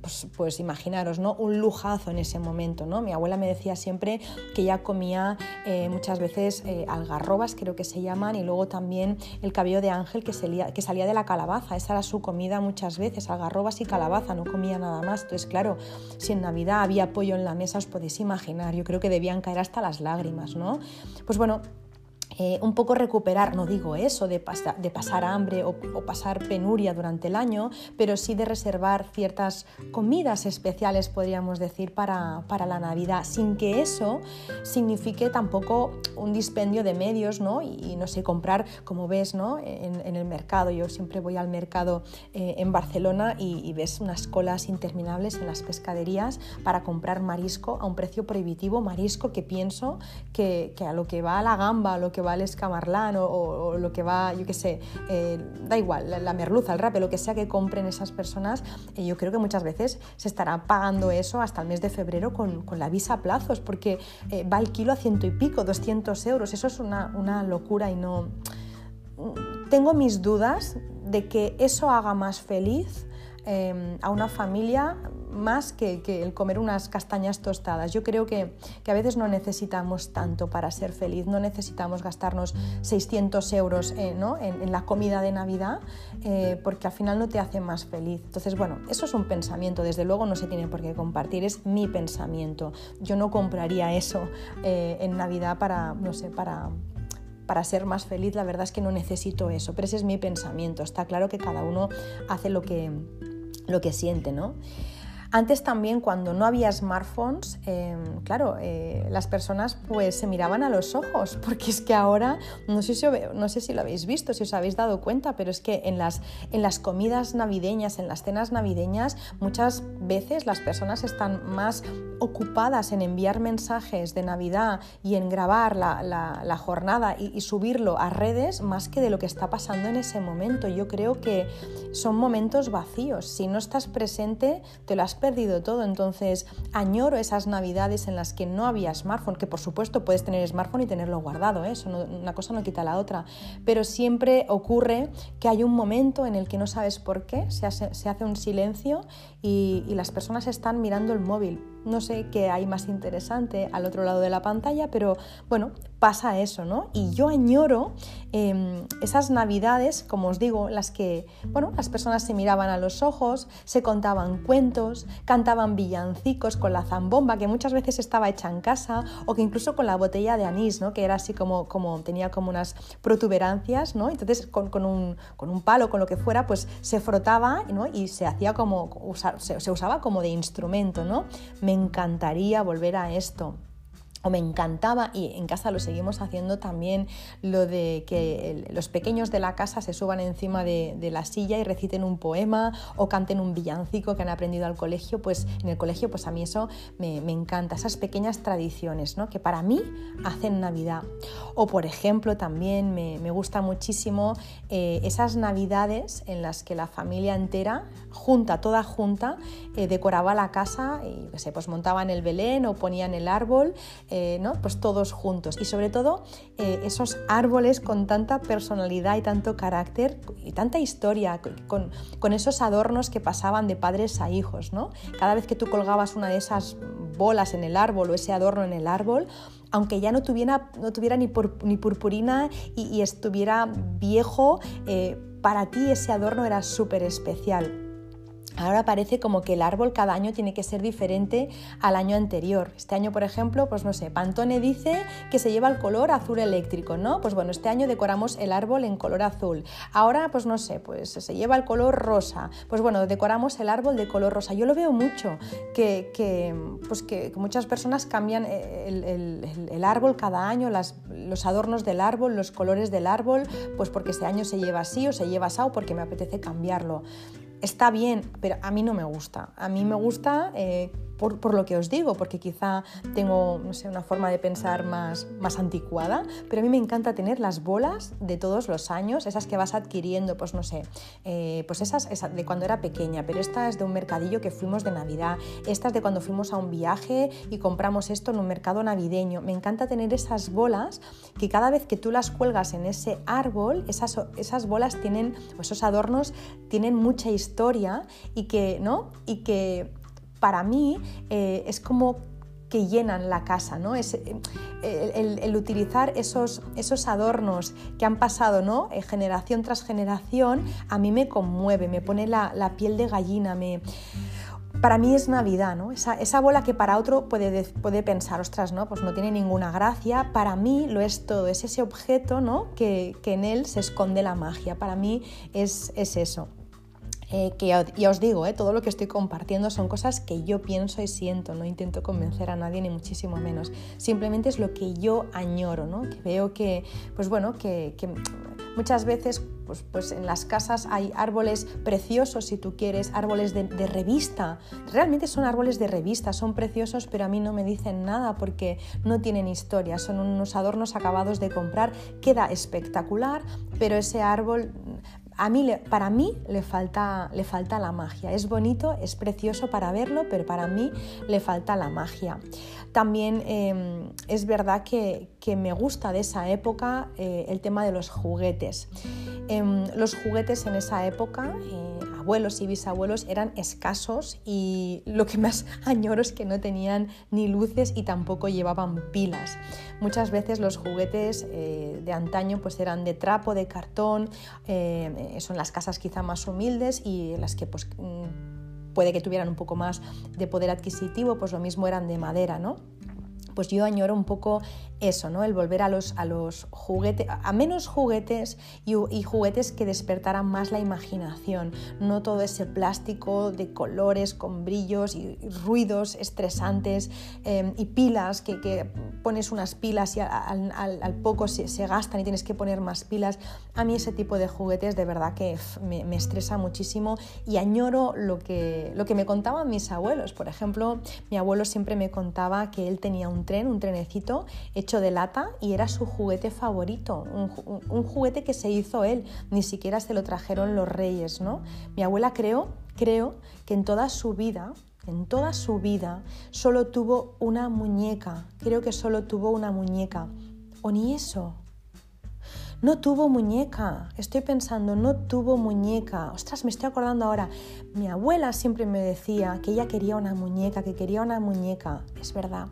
pues, pues, imaginaros, ¿no? Un lujazo en ese momento, ¿no? Mi abuela me decía siempre que ella comía eh, muchas veces eh, algarrobas, creo que se llaman, y luego también el cabello de ángel que salía, que salía de la calabaza, esa era su comida muchas veces, algarrobas y calabaza, no comía nada más. Entonces, claro, si en Navidad había pollo en la mesa, os podéis imaginar, yo creo que debían caer hasta las lágrimas, ¿no? Pues bueno, eh, un poco recuperar, no digo eso de, de pasar hambre o, pasar penuria durante el año, pero sí de reservar ciertas comidas especiales, podríamos decir, para, la Navidad, sin que eso signifique tampoco un dispendio de medios, ¿no? Y, no sé, comprar, como ves, ¿no? En, el mercado, yo siempre voy al mercado eh, en Barcelona y, ves unas colas interminables en las pescaderías para comprar marisco a un precio prohibitivo, marisco que pienso que, que a lo que va a la gamba, a lo que va el escamarlán o, lo que va, yo qué sé, eh, da igual, la, merluza, el rape, lo que sea que compren esas personas, eh, yo creo que muchas veces se estará pagando eso hasta el mes de febrero con, la visa a plazos, porque eh, va el kilo a ciento y pico, 200 euros, eso es una, una locura y no... Tengo mis dudas de que eso haga más feliz Em, a una familia más que, el comer unas castañas tostadas. Yo creo que, a veces no necesitamos tanto para ser feliz, no necesitamos gastarnos 600 euros eh, en, la comida de Navidad eh, porque al final no te hace más feliz. Entonces, bueno, eso es un pensamiento, desde luego no se tiene por qué compartir, es mi pensamiento. Yo no compraría eso eh, en Navidad para, no sé, para, para ser más feliz, la verdad es que no necesito eso, pero ese es mi pensamiento. Está claro que cada uno hace lo que, lo que siente, ¿no? Antes también, cuando no había smartphones, em, claro, eh, las personas pues se miraban a los ojos, porque es que ahora, no sé, si, lo habéis visto, si os habéis dado cuenta, pero es que en las, en las comidas navideñas, en las cenas navideñas, muchas veces las personas están más ocupadas en enviar mensajes de Navidad y en grabar la, jornada y, y, subirlo a redes más que de lo que está pasando en ese momento. Yo creo que son momentos vacíos. Si no estás presente, te lo has perdido todo, entonces añoro esas navidades en las que no había smartphone, que por supuesto puedes tener smartphone y tenerlo guardado, ¿eh? eso una cosa no quita la otra, pero siempre ocurre que hay un momento en el que no sabes por qué, se hace un silencio y, las personas están mirando el móvil. No sé qué hay más interesante al otro lado de la pantalla, pero bueno, pasa eso, ¿no? Y yo añoro em, esas navidades, como os digo, las que, bueno, las personas se miraban a los ojos, se contaban cuentos, cantaban villancicos con la zambomba, que muchas veces estaba hecha en casa, o que incluso con la botella de anís, ¿no? Que era así como, como tenía como unas protuberancias, ¿no? Entonces con, un, con un, palo, con lo que fuera, pues se frotaba, ¿no? Y se hacía como, se, usaba como de instrumento, ¿no? Me encantaría volver a esto o me encantaba, y en casa lo seguimos haciendo también, lo de que los pequeños de la casa se suban encima de, la silla y reciten un poema o canten un villancico que han aprendido al colegio, pues en el colegio pues a mí eso me, encanta, esas pequeñas tradiciones ¿no? que para mí hacen Navidad. O por ejemplo también me, gusta muchísimo eh, esas Navidades en las que la familia entera, junta, toda junta, eh, decoraba la casa y pues montaban el Belén o ponían el árbol. ¿No? pues todos juntos. Y sobre todo eh, esos árboles con tanta personalidad y tanto carácter y tanta historia, con, con, esos adornos que pasaban de padres a hijos. ¿no? Cada vez que tú colgabas una de esas bolas en el árbol o ese adorno en el árbol, aunque ya no tuviera, no tuviera ni, ni purpurina y, estuviera viejo, eh, para ti ese adorno era súper especial. Ahora parece como que el árbol cada año tiene que ser diferente al año anterior. Este año, por ejemplo, pues no sé, Pantone dice que se lleva el color azul eléctrico, ¿no? Pues bueno, este año decoramos el árbol en color azul. Ahora, pues no sé, pues se lleva el color rosa. Pues bueno, decoramos el árbol de color rosa. Yo lo veo mucho, que, pues que muchas personas cambian el, árbol cada año, los adornos del árbol, los colores del árbol, pues porque este año se lleva así o se lleva así o porque me apetece cambiarlo está bien, pero a mí no me gusta. A mí me gusta eh, por, lo que os digo, porque quizá tengo, no sé, una forma de pensar más, más anticuada, pero a mí me encanta tener las bolas de todos los años, esas que vas adquiriendo, pues no sé, eh, pues esas, de cuando era pequeña, pero esta es de un mercadillo que fuimos de Navidad, estas de cuando fuimos a un viaje y compramos esto en un mercado navideño. Me encanta tener esas bolas que cada vez que tú las cuelgas en ese árbol, esas, esas bolas tienen, esos adornos tienen mucha historia y que, ¿no? Y que para mí eh, es como que llenan la casa, ¿no? Eh, el, utilizar esos, esos adornos que han pasado ¿no? Eh, generación tras generación, a mí me conmueve, me pone la, piel de gallina, me... Para mí es Navidad, ¿no? Esa, bola que para otro puede, puede, pensar, ostras, ¿no? Pues no tiene ninguna gracia. Para mí lo es todo, es ese objeto, ¿no? Que, que en él se esconde la magia. Para mí es, es eso. Eh, que ya, os digo, eh, todo lo que estoy compartiendo son cosas que yo pienso y siento, no intento convencer a nadie ni muchísimo menos, simplemente es lo que yo añoro, ¿no? que veo que, pues bueno, que, muchas veces pues, pues, en las casas hay árboles preciosos, si tú quieres, árboles de, de, revista. Realmente son árboles de revista, son preciosos, pero a mí no me dicen nada porque no tienen historia, son unos adornos acabados de comprar. Queda espectacular, pero ese árbol a mí, para mí le falta, le falta la magia. Es bonito, es precioso para verlo, pero para mí le falta la magia. También em, es verdad que, me gusta de esa época eh, el tema de los juguetes. Em, los juguetes en esa época, eh, abuelos y bisabuelos, eran escasos y lo que más añoro es que no tenían ni luces y tampoco llevaban pilas. Muchas veces los juguetes eh, de antaño pues eran de trapo, de cartón, son las casas quizá más humildes y las que pues mm, puede que tuvieran un poco más de poder adquisitivo, pues lo mismo eran de madera, ¿no? Pues yo añoro un poco eso, ¿no? El volver a los, a los juguetes, a menos juguetes y, juguetes que despertaran más la imaginación, no todo ese plástico de colores con brillos y ruidos estresantes em, y pilas que, pones unas pilas y al, poco se, gastan y tienes que poner más pilas. A mí ese tipo de juguetes de verdad que me, estresa muchísimo y añoro lo que, lo que me contaban mis abuelos. Por ejemplo, mi abuelo siempre me contaba que él tenía un tren, un trenecito hecho de lata y era su juguete favorito, un, juguete que se hizo él, ni siquiera se lo trajeron los reyes, ¿no? Mi abuela creo, creo que en toda su vida en toda su vida solo tuvo una muñeca, creo que solo tuvo una muñeca, o ni eso. No tuvo muñeca, estoy pensando, no tuvo muñeca. Ostras, me estoy acordando ahora. Mi abuela siempre me decía que ella quería una muñeca, que quería una muñeca, es verdad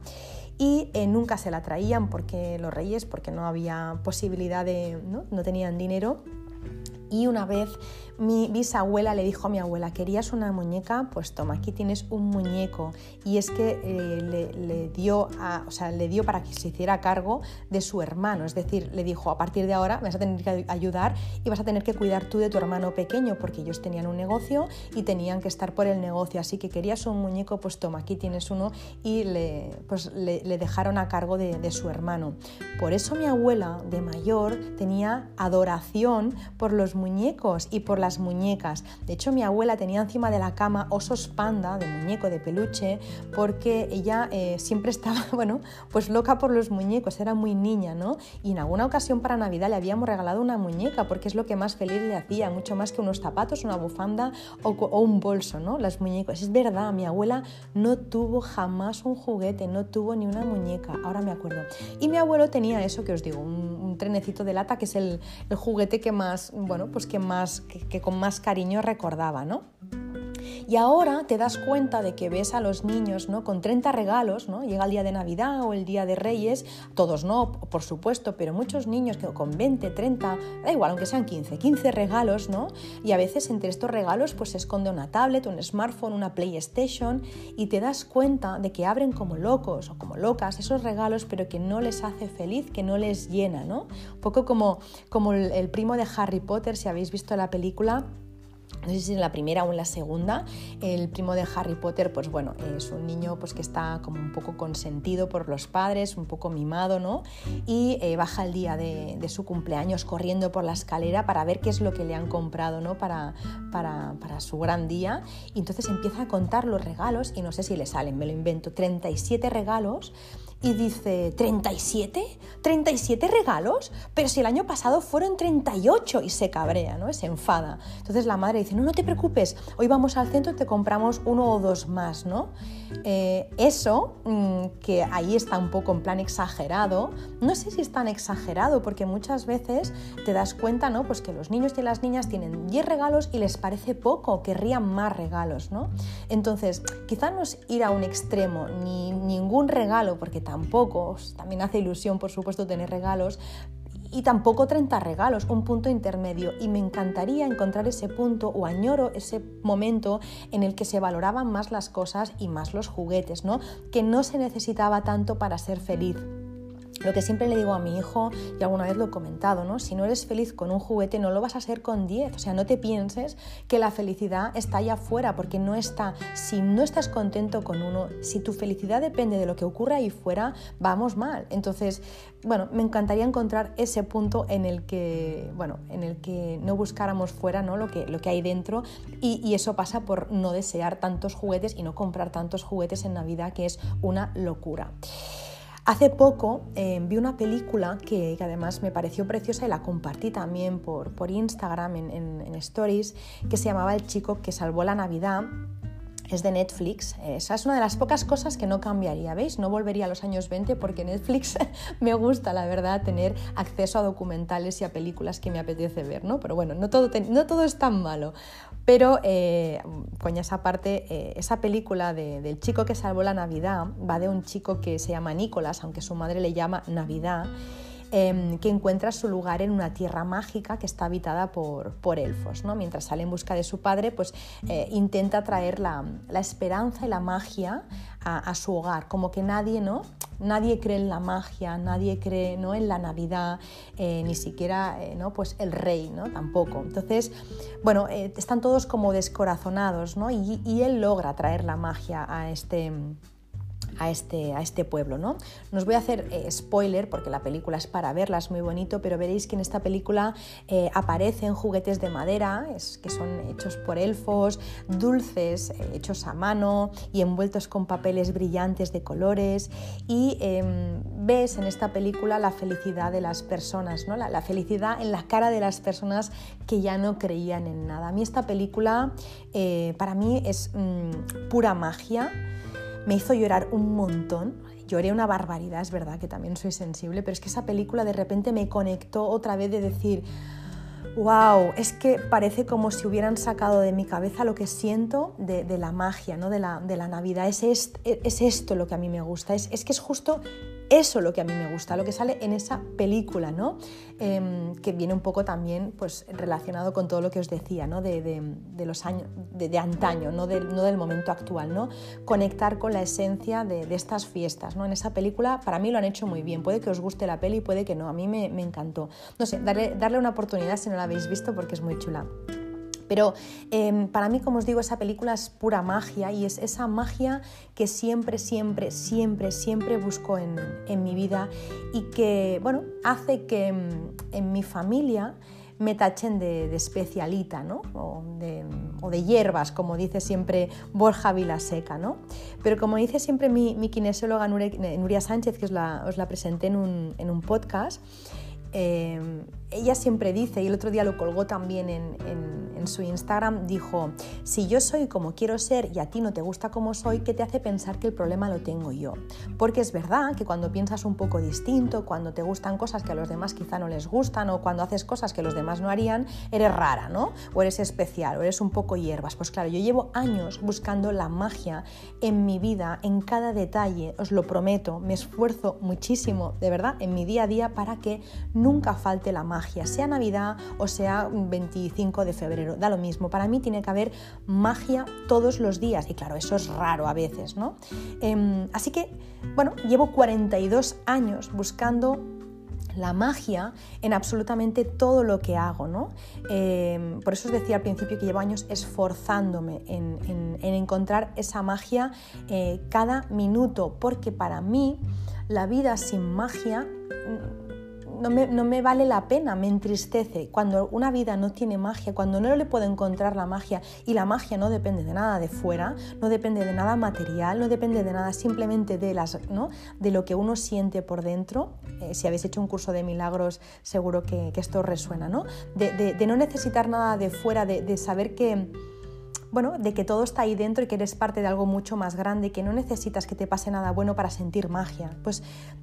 y eh, nunca se la traían porque los reyes, porque no había posibilidad de, no, no tenían dinero. Y una vez mi bisabuela le dijo a mi abuela, ¿querías una muñeca? Pues toma, aquí tienes un muñeco. Y es que eh, le, dio o sea, le dio para que se hiciera cargo de su hermano. Es decir, le dijo, a partir de ahora vas a tener que ayudar y vas a tener que cuidar tú de tu hermano pequeño, porque ellos tenían un negocio y tenían que estar por el negocio. Así que querías un muñeco, pues toma, aquí tienes uno. Y le, pues, le, dejaron a cargo de, de su hermano. Por eso mi abuela de mayor tenía adoración por los muñecos y por las muñecas. De hecho, mi abuela tenía encima de la cama osos panda de muñeco, de peluche, porque ella eh, siempre estaba, bueno, pues loca por los muñecos, era muy niña, ¿no? Y en alguna ocasión para Navidad le habíamos regalado una muñeca, porque es lo que más feliz le hacía, mucho más que unos zapatos, una bufanda o, un bolso, ¿no? Las muñecas. Es verdad, mi abuela no tuvo jamás un juguete, no tuvo ni una muñeca, ahora me acuerdo. Y mi abuelo tenía eso que os digo, un, trenecito de lata, que es el, juguete que más, bueno, pues que más, que con más cariño recordaba, ¿no? Y ahora te das cuenta de que ves a los niños ¿no? con 30 regalos, ¿no? llega el día de Navidad o el día de Reyes, todos no, por supuesto, pero muchos niños que con 20, 30, da igual, aunque sean 15, 15 regalos, ¿no? Y a veces entre estos regalos pues se esconde una tablet, un smartphone, una PlayStation y te das cuenta de que abren como locos o como locas esos regalos, pero que no les hace feliz, que no les llena, ¿no? Un poco como, como el primo de Harry Potter, si habéis visto la película, no sé si en la primera o en la segunda, el primo de Harry Potter, pues bueno, es un niño pues que está como un poco consentido por los padres, un poco mimado, ¿no? Y eh, baja el día de, su cumpleaños corriendo por la escalera para ver qué es lo que le han comprado, ¿no? Para, para, para su gran día. Y entonces empieza a contar los regalos y no sé si le salen, me lo invento, 37 regalos y dice, ¿37? ¿37 regalos? Pero si el año pasado fueron 38 y se cabrea, ¿no? Se enfada. Entonces la madre dice, no, no te preocupes, hoy vamos al centro y te compramos uno o dos más, ¿no? Eh, eso, mm, que ahí está un poco en plan exagerado, no sé si es tan exagerado porque muchas veces te das cuenta, ¿no? Pues que los niños y las niñas tienen 10 regalos y les parece poco, querrían más regalos, ¿no? Entonces, quizá no es ir a un extremo, ni ningún regalo, porque tampoco, también hace ilusión por supuesto tener regalos, y tampoco 30 regalos, un punto intermedio. Y me encantaría encontrar ese punto o añoro ese momento en el que se valoraban más las cosas y más los juguetes, ¿no? Que no se necesitaba tanto para ser feliz. Lo que siempre le digo a mi hijo, y alguna vez lo he comentado, ¿no? Si no eres feliz con un juguete, no lo vas a ser con 10. O sea, no te pienses que la felicidad está allá afuera, porque no está. Si no estás contento con uno, si tu felicidad depende de lo que ocurra ahí fuera, vamos mal. Entonces, bueno, me encantaría encontrar ese punto en el que, bueno, en el que no buscáramos fuera ¿no? Lo, que, lo que hay dentro y, y eso pasa por no desear tantos juguetes y no comprar tantos juguetes en Navidad, que es una locura. Hace poco eh, vi una película que, además me pareció preciosa y la compartí también por, por Instagram en, en Stories, que se llamaba El chico que salvó la Navidad es de Netflix. Esa es una de las pocas cosas que no cambiaría, ¿veis? No volvería a los años 20 porque Netflix me gusta, la verdad, tener acceso a documentales y a películas que me apetece ver, ¿no? Pero bueno, no todo, no todo es tan malo. Pero, eh, esa parte, eh, esa película del chico que salvó la Navidad va de un chico que se llama Nicolás, aunque su madre le llama Navidad. Em, que encuentra su lugar en una tierra mágica que está habitada por, elfos. ¿no? Mientras sale en busca de su padre, pues eh, intenta traer la, la, esperanza y la magia a, su hogar, como que nadie, ¿no? Nadie cree en la magia, nadie cree ¿no? en la Navidad, eh, ni siquiera eh, ¿no? pues el rey, ¿no? tampoco. Entonces, bueno, están todos como descorazonados ¿no? y, y él logra traer la magia a este a este, a este pueblo. ¿no? os voy a hacer eh, spoiler porque la película es para verla, es muy bonito, pero veréis que en esta película eh, aparecen juguetes de madera que son hechos por elfos, dulces eh, hechos a mano y envueltos con papeles brillantes de colores y em, ves en esta película la felicidad de las personas, ¿no? la, felicidad en la cara de las personas que ya no creían en nada. A mí esta película para mí es mm, pura magia me hizo llorar un montón. Lloré una barbaridad, es verdad que también soy sensible, pero es que esa película de repente me conectó otra vez de decir, wow, es que parece como si hubieran sacado de mi cabeza lo que siento de, la magia, ¿no? de, la, de la Navidad. Es, es, es, esto lo que a mí me gusta, es, es que es justo eso lo que a mí me gusta, lo que sale en esa película, ¿no? Em, que viene un poco también pues, relacionado con todo lo que os decía, ¿no? de, los años, de, antaño, no, no, del momento actual, ¿no? conectar con la esencia de, estas fiestas. ¿no? En esa película para mí lo han hecho muy bien, puede que os guste la peli, puede que no, a mí me, me encantó. No sé, darle, darle una oportunidad si no la habéis visto porque es muy chula. Pero em, para mí, como os digo, esa película es pura magia y es esa magia que siempre, siempre, siempre, siempre busco en, mi vida y que, bueno, hace que em, en, mi familia me tachen de, especialita, ¿no? O de, hierbas, como dice siempre Borja Vilaseca, ¿no? Pero como dice siempre mi, mi kinesióloga Nuria Sánchez, que os la, os la presenté en un, en un podcast, Em, ella siempre dice, y el otro día lo colgó también en, su Instagram, dijo, si yo soy como quiero ser y a ti no te gusta como soy, ¿qué te hace pensar que el problema lo tengo yo? Porque es verdad que cuando piensas un poco distinto, cuando te gustan cosas que a los demás quizá no les gustan o cuando haces cosas que los demás no harían, eres rara, ¿no? O eres especial, o eres un poco hierbas. Pues claro, yo llevo años buscando la magia en mi vida, en cada detalle, os lo prometo, me esfuerzo muchísimo, de verdad, en mi día a día para que nunca falte la magia, sea Navidad o sea 25 de febrero, da lo mismo. Para mí tiene que haber magia todos los días y claro, eso es raro a veces, ¿no? Em, así que, bueno, llevo 42 años buscando la magia en absolutamente todo lo que hago. ¿no? Em, por eso os decía al principio que llevo años esforzándome en, encontrar esa magia eh, cada minuto, porque para mí la vida sin magia no me, vale la pena, me entristece. Cuando una vida no tiene magia, cuando no le puedo encontrar la magia, y la magia no depende de nada de fuera, no depende de nada material, no depende de nada simplemente de, las, ¿no? de lo que uno siente por dentro. Eh, si habéis hecho un curso de milagros, seguro que, esto resuena, ¿no? De, no necesitar nada de fuera, de saber que bueno, de que todo está ahí dentro y que eres parte de algo mucho más grande, que no necesitas que te pase nada bueno para sentir magia. Pues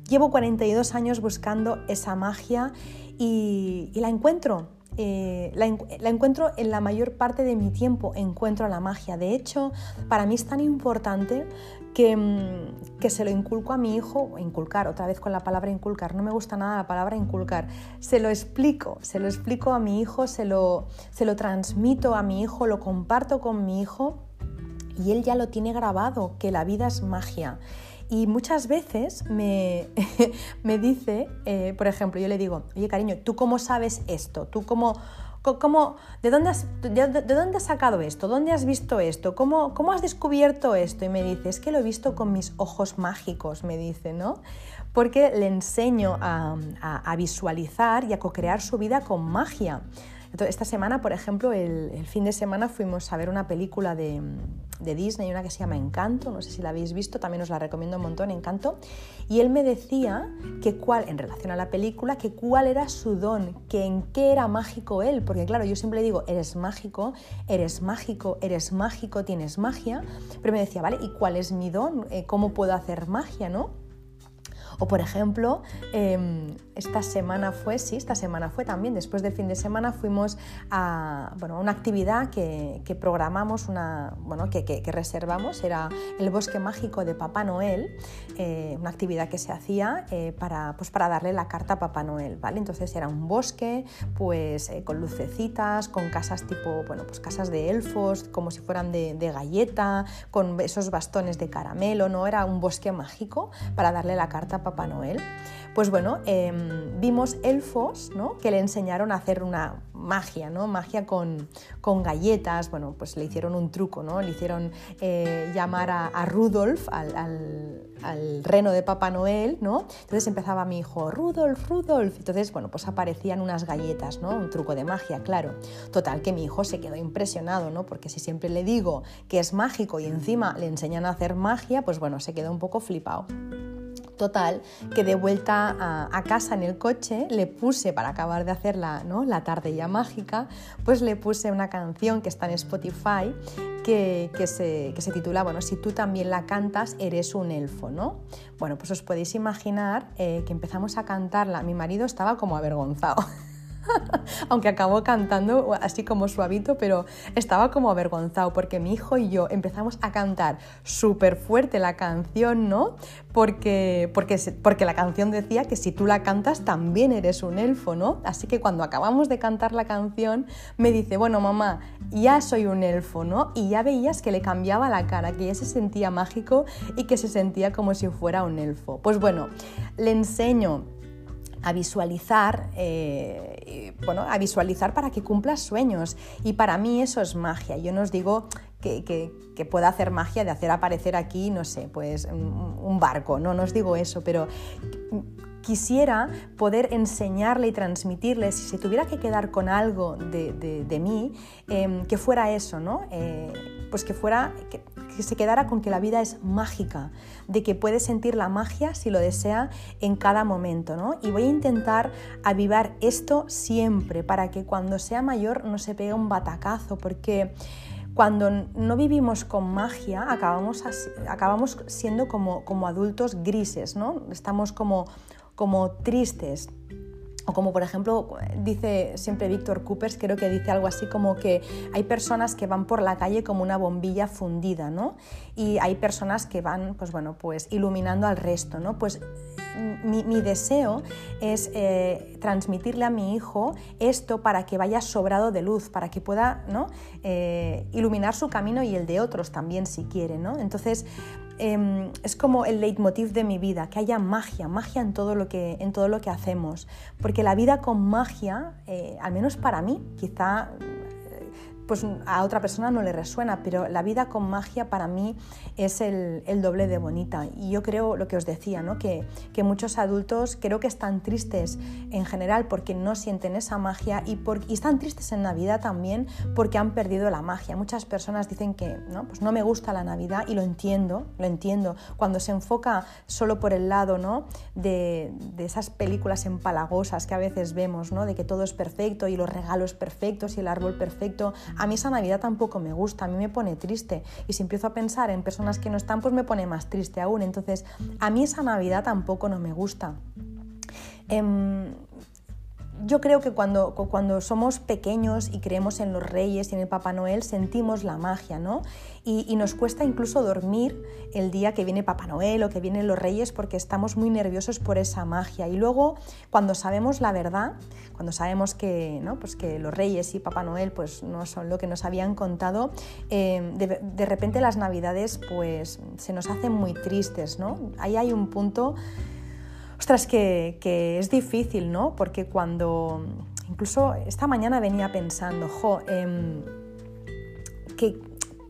llevo 42 años buscando esa magia y, la encuentro. Eh, la, encuentro en la mayor parte de mi tiempo, encuentro la magia. De hecho, para mí es tan importante Mm, que, se lo inculco a mi hijo, inculcar, otra vez con la palabra inculcar, no me gusta nada la palabra inculcar, se lo explico, se lo explico a mi hijo, se lo, se lo transmito a mi hijo, lo comparto con mi hijo y él ya lo tiene grabado, que la vida es magia. Y muchas veces me, me dice, eh, por ejemplo, yo le digo, oye cariño, ¿tú cómo sabes esto? ¿Tú cómo, ¿Cómo, de, dónde has, de, dónde has sacado esto? ¿Dónde has visto esto? ¿Cómo, ¿Cómo has descubierto esto? Y me dice, es que lo he visto con mis ojos mágicos, me dice, ¿no? Porque le enseño a, a visualizar y a co-crear su vida con magia esta semana, por ejemplo, el, fin de semana fuimos a ver una película de, Disney, una que se llama Encanto, no sé si la habéis visto, también os la recomiendo un montón, Encanto, y él me decía que cuál, en relación a la película, que cuál era su don, que en qué era mágico él, porque claro, yo siempre digo, eres mágico, eres mágico, eres mágico, tienes magia, pero me decía, vale, ¿y cuál es mi don? Eh, ¿Cómo puedo hacer magia, no? O por ejemplo, em, esta semana fue, sí, esta semana fue también, después del fin de semana fuimos a bueno, una actividad que, programamos, una, bueno, que, reservamos, era el bosque mágico de Papá Noel, eh, una actividad que se hacía eh, para, pues para darle la carta a Papá Noel, ¿vale? Entonces era un bosque pues eh, con lucecitas, con casas tipo, bueno, pues casas de elfos, como si fueran de, de galleta, con esos bastones de caramelo, ¿no? Era un bosque mágico para darle la carta a Papá Noel. Pues bueno, em, vimos elfos ¿no? que le enseñaron a hacer una magia, ¿no? Magia con, con galletas, bueno, pues le hicieron un truco, ¿no? Le hicieron eh, llamar a, Rudolf, al, reno de Papá Noel, ¿no? Entonces empezaba mi hijo, Rudolf, Rudolf. Entonces, bueno, pues aparecían unas galletas, ¿no? Un truco de magia, claro. Total, que mi hijo se quedó impresionado, ¿no? Porque si siempre le digo que es mágico y encima le enseñan a hacer magia, pues bueno, se quedó un poco flipado. Total, que de vuelta a, casa en el coche le puse, para acabar de hacer la, ¿no? la tarde ya mágica, pues le puse una canción que está en Spotify que, se, titula, bueno, si tú también la cantas, eres un elfo, ¿no? Bueno, pues os podéis imaginar eh, que empezamos a cantarla. Mi marido estaba como avergonzado. aunque acabó cantando así como suavito, pero estaba como avergonzado porque mi hijo y yo empezamos a cantar súper fuerte la canción, ¿no? Porque, porque, porque la canción decía que si tú la cantas también eres un elfo, ¿no? Así que cuando acabamos de cantar la canción me dice, bueno mamá, ya soy un elfo, ¿no? Y ya veías que le cambiaba la cara, que ya se sentía mágico y que se sentía como si fuera un elfo. Pues bueno, le enseño a visualizar, eh, bueno, a visualizar para que cumplas sueños. Y para mí eso es magia. Yo no os digo que, que, pueda hacer magia de hacer aparecer aquí, no sé, pues un, barco, no, no os digo eso, pero quisiera poder enseñarle y transmitirle, si se tuviera que quedar con algo de, mí, em, que fuera eso, ¿no? Eh, pues que fuera, que, se quedara con que la vida es mágica, de que puede sentir la magia si lo desea en cada momento, ¿no? Y voy a intentar avivar esto siempre para que cuando sea mayor no se pegue un batacazo, porque cuando no vivimos con magia acabamos, acabamos siendo como, como adultos grises, ¿no? Estamos como como tristes. O como por ejemplo dice siempre Víctor Coopers, creo que dice algo así como que hay personas que van por la calle como una bombilla fundida, ¿no? Y hay personas que van, pues bueno, pues iluminando al resto, ¿no? Pues mi, deseo es eh, transmitirle a mi hijo esto para que vaya sobrado de luz, para que pueda ¿no? Eh, iluminar su camino y el de otros también si quiere. ¿no? Entonces, em, es como el leitmotiv de mi vida, que haya magia, magia en todo lo que, en todo lo que hacemos. Porque la vida con magia, eh, al menos para mí, quizá pues a otra persona no le resuena, pero la vida con magia para mí es el, doble de bonita. Y yo creo lo que os decía, ¿no? que, que, muchos adultos creo que están tristes en general porque no sienten esa magia y, y están tristes en Navidad también porque han perdido la magia. Muchas personas dicen que ¿no? Pues no me gusta la Navidad y lo entiendo, lo entiendo. Cuando se enfoca solo por el lado ¿no? de, de esas películas empalagosas que a veces vemos, ¿no? de que todo es perfecto y los regalos perfectos y el árbol perfecto, a mí esa Navidad tampoco me gusta, a mí me pone triste. Y si empiezo a pensar en personas que no están, pues me pone más triste aún. Entonces, a mí esa Navidad tampoco no me gusta. Em, yo creo que cuando, cuando somos pequeños y creemos en los reyes y en el Papá Noel, sentimos la magia, ¿no? Y, nos cuesta incluso dormir el día que viene Papá Noel o que vienen los reyes porque estamos muy nerviosos por esa magia. Y luego, cuando sabemos la verdad, cuando sabemos que, ¿no? pues que los reyes y Papá Noel pues, no son lo que nos habían contado, eh, de, de, repente las navidades pues, se nos hacen muy tristes, ¿no? Ahí hay un punto Ostras, que, es difícil, ¿no? Porque cuando, incluso esta mañana venía pensando, jo, eh, que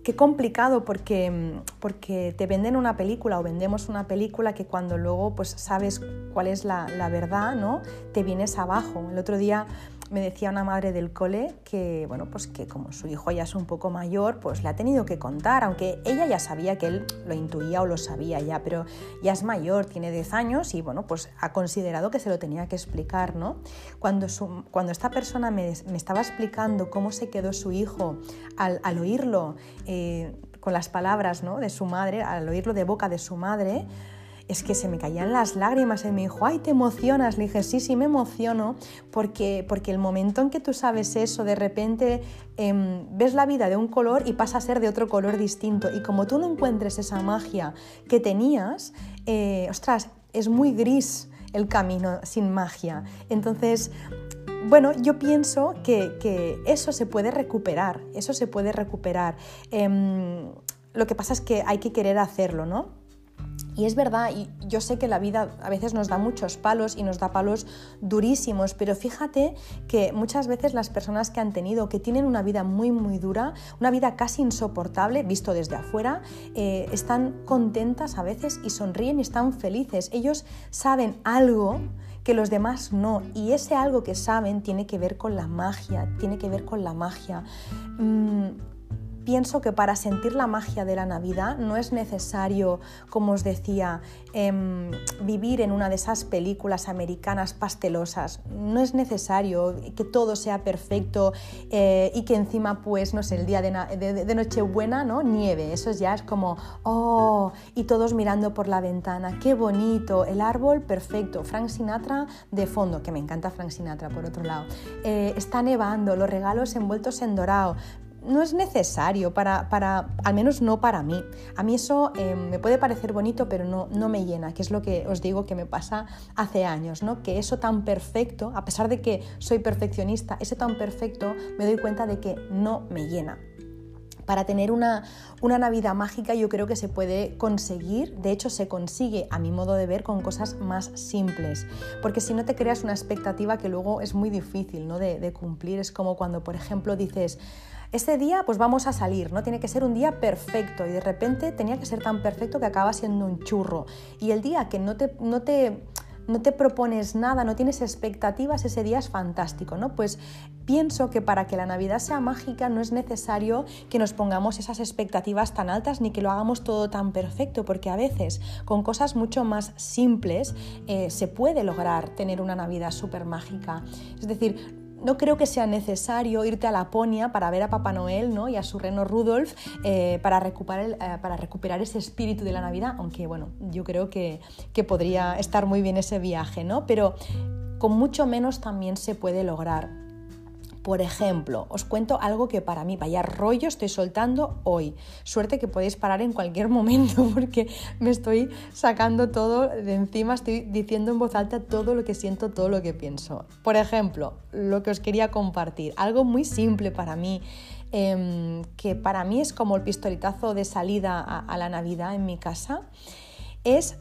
qué complicado porque, porque te venden una película o vendemos una película que cuando luego pues sabes cuál es la verdad, ¿no? Te vienes abajo. El otro día me decía una madre del cole que, bueno, pues que como su hijo ya es un poco mayor, pues le ha tenido que contar, aunque ella ya sabía que él lo intuía o lo sabía ya, pero ya es mayor, tiene 10 años y, bueno, pues ha considerado que se lo tenía que explicar, ¿no? Cuando, cuando esta persona me, estaba explicando cómo se quedó su hijo al, oírlo eh, con las palabras ¿no? de su madre, al oírlo de boca de su madre, es que se me caían las lágrimas. Él me dijo, ay, te emocionas. Le dije, sí, sí, me emociono, porque, porque el momento en que tú sabes eso, de repente em, ves la vida de un color y pasa a ser de otro color distinto. Y como tú no encuentres esa magia que tenías, eh, ostras, es muy gris el camino sin magia. Entonces, bueno, yo pienso que, eso se puede recuperar, eso se puede recuperar. Em, lo que pasa es que hay que querer hacerlo, ¿no? Y es verdad, y yo sé que la vida a veces nos da muchos palos y nos da palos durísimos, pero fíjate que muchas veces las personas que han tenido, que tienen una vida muy, muy dura, una vida casi insoportable, visto desde afuera, eh, están contentas a veces y sonríen y están felices. Ellos saben algo que los demás no. Y ese algo que saben tiene que ver con la magia, tiene que ver con la magia. Pienso que para sentir la magia de la Navidad no es necesario, como os decía, em, vivir en una de esas películas americanas pastelosas. No es necesario que todo sea perfecto eh, y que encima, pues, no sé, el día de, Nochebuena, ¿no? Nieve. Eso ya es como, oh, y todos mirando por la ventana, qué bonito, el árbol perfecto, Frank Sinatra de fondo, que me encanta Frank Sinatra por otro lado. Eh, está nevando, los regalos envueltos en dorado no es necesario para, para, al menos no para mí. A mí eso eh, me puede parecer bonito, pero no, no me llena, que es lo que os digo que me pasa hace años, ¿no? Que eso tan perfecto, a pesar de que soy perfeccionista, ese tan perfecto me doy cuenta de que no me llena. Para tener una, una, Navidad mágica yo creo que se puede conseguir, de hecho se consigue a mi modo de ver con cosas más simples, porque si no te creas una expectativa que luego es muy difícil ¿no? de, de cumplir, es como cuando por ejemplo dices, este día pues vamos a salir, no tiene que ser un día perfecto y de repente tenía que ser tan perfecto que acaba siendo un churro. Y el día que no te, no te, no te propones nada, no tienes expectativas, ese día es fantástico, ¿no? Pues pienso que para que la Navidad sea mágica no es necesario que nos pongamos esas expectativas tan altas ni que lo hagamos todo tan perfecto, porque a veces con cosas mucho más simples eh, se puede lograr tener una Navidad súper mágica. Es decir, no creo que sea necesario irte a Laponia para ver a Papá Noel ¿no? y a su reno Rudolf eh, para, recuperar eh, para recuperar ese espíritu de la Navidad, aunque bueno, yo creo que, que podría estar muy bien ese viaje, ¿no? pero con mucho menos también se puede lograr. Por ejemplo, os cuento algo que para mí, vaya rollo estoy soltando hoy. Suerte que podéis parar en cualquier momento porque me estoy sacando todo de encima, estoy diciendo en voz alta todo lo que siento, todo lo que pienso. Por ejemplo, lo que os quería compartir, algo muy simple para mí em, que para mí es como el pistoletazo de salida a, la Navidad en mi casa, es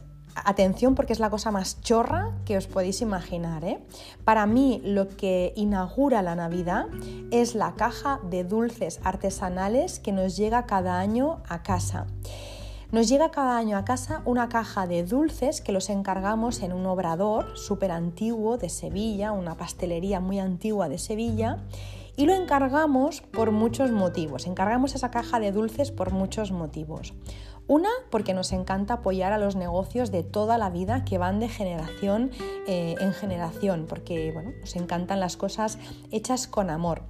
atención porque es la cosa más chorra que os podéis imaginar. ¿eh? Para mí lo que inaugura la Navidad es la caja de dulces artesanales que nos llega cada año a casa. Nos llega cada año a casa una caja de dulces que los encargamos en un obrador súper antiguo de Sevilla, una pastelería muy antigua de Sevilla, y lo encargamos por muchos motivos. Encargamos esa caja de dulces por muchos motivos. Una, porque nos encanta apoyar a los negocios de toda la vida que van de generación eh, en generación, porque bueno, nos encantan las cosas hechas con amor.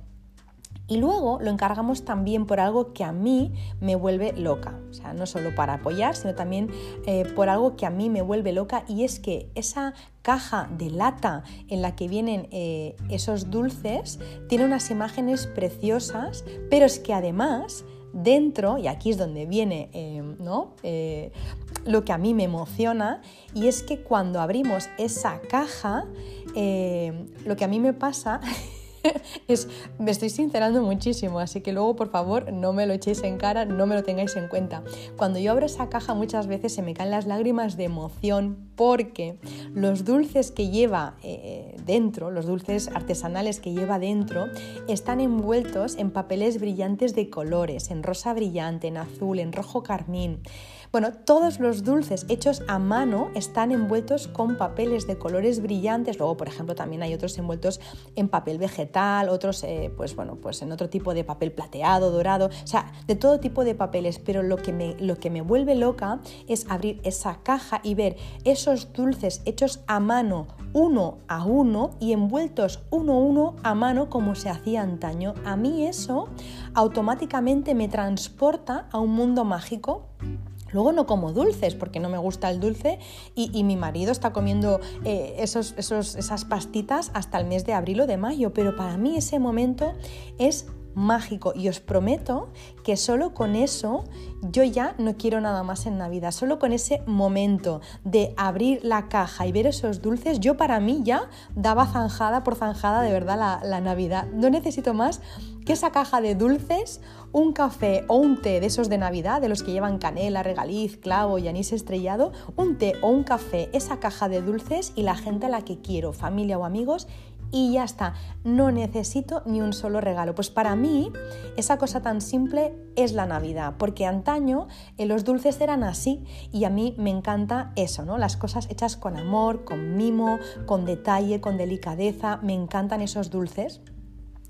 Y luego lo encargamos también por algo que a mí me vuelve loca. O sea, no solo para apoyar, sino también eh, por algo que a mí me vuelve loca. Y es que esa caja de lata en la que vienen eh, esos dulces tiene unas imágenes preciosas, pero es que además dentro, y aquí es donde viene eh, ¿no? lo que a mí me emociona, y es que cuando abrimos esa caja, lo que a mí me pasa es, me estoy sincerando muchísimo, así que luego por favor no me lo echéis en cara, no me lo tengáis en cuenta. Cuando yo abro esa caja muchas veces se me caen las lágrimas de emoción porque los dulces que lleva eh, dentro, los dulces artesanales que lleva dentro, están envueltos en papeles brillantes de colores, en rosa brillante, en azul, en rojo carmín. Bueno, todos los dulces hechos a mano están envueltos con papeles de colores brillantes. Luego, por ejemplo, también hay otros envueltos en papel vegetal, otros, eh, pues bueno, pues en otro tipo de papel plateado, dorado, o sea, de todo tipo de papeles. Pero lo que me, lo que me vuelve loca es abrir esa caja y ver esos dulces hechos a mano uno a uno y envueltos uno a uno a mano como se hacía antaño. A mí eso automáticamente me transporta a un mundo mágico Luego no como dulces porque no me gusta el dulce y, mi marido está comiendo eh, esos, esas pastitas hasta el mes de abril o de mayo, pero para mí ese momento es mágico y os prometo que solo con eso yo ya no quiero nada más en Navidad, solo con ese momento de abrir la caja y ver esos dulces, yo para mí ya daba zanjada por zanjada de verdad la Navidad. No necesito más que esa caja de dulces, un café o un té de esos de Navidad, de los que llevan canela, regaliz, clavo y anís estrellado, un té o un café, esa caja de dulces y la gente a la que quiero, familia o amigos, y ya está, no necesito ni un solo regalo. Pues para mí esa cosa tan simple es la Navidad, porque antaño eh, los dulces eran así y a mí me encanta eso, ¿no? Las cosas hechas con amor, con mimo, con detalle, con delicadeza, me encantan esos dulces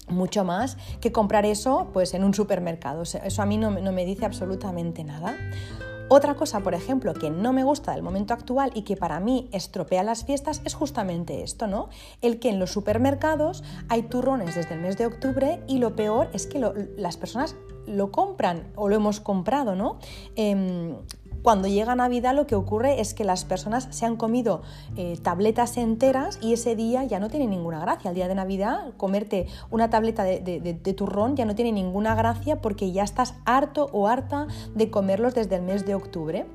mucho más que comprar eso pues en un supermercado. Eso a mí no, me dice absolutamente nada. Otra cosa, por ejemplo, que no me gusta del momento actual y que para mí estropea las fiestas es justamente esto, ¿no? El que en los supermercados hay turrones desde el mes de octubre y lo peor es que las personas lo compran o lo hemos comprado, ¿no? Em, cuando llega Navidad lo que ocurre es que las personas se han comido eh, tabletas enteras y ese día ya no tiene ninguna gracia. El día de Navidad comerte una tableta de, turrón ya no tiene ninguna gracia porque ya estás harto o harta de comerlos desde el mes de octubre.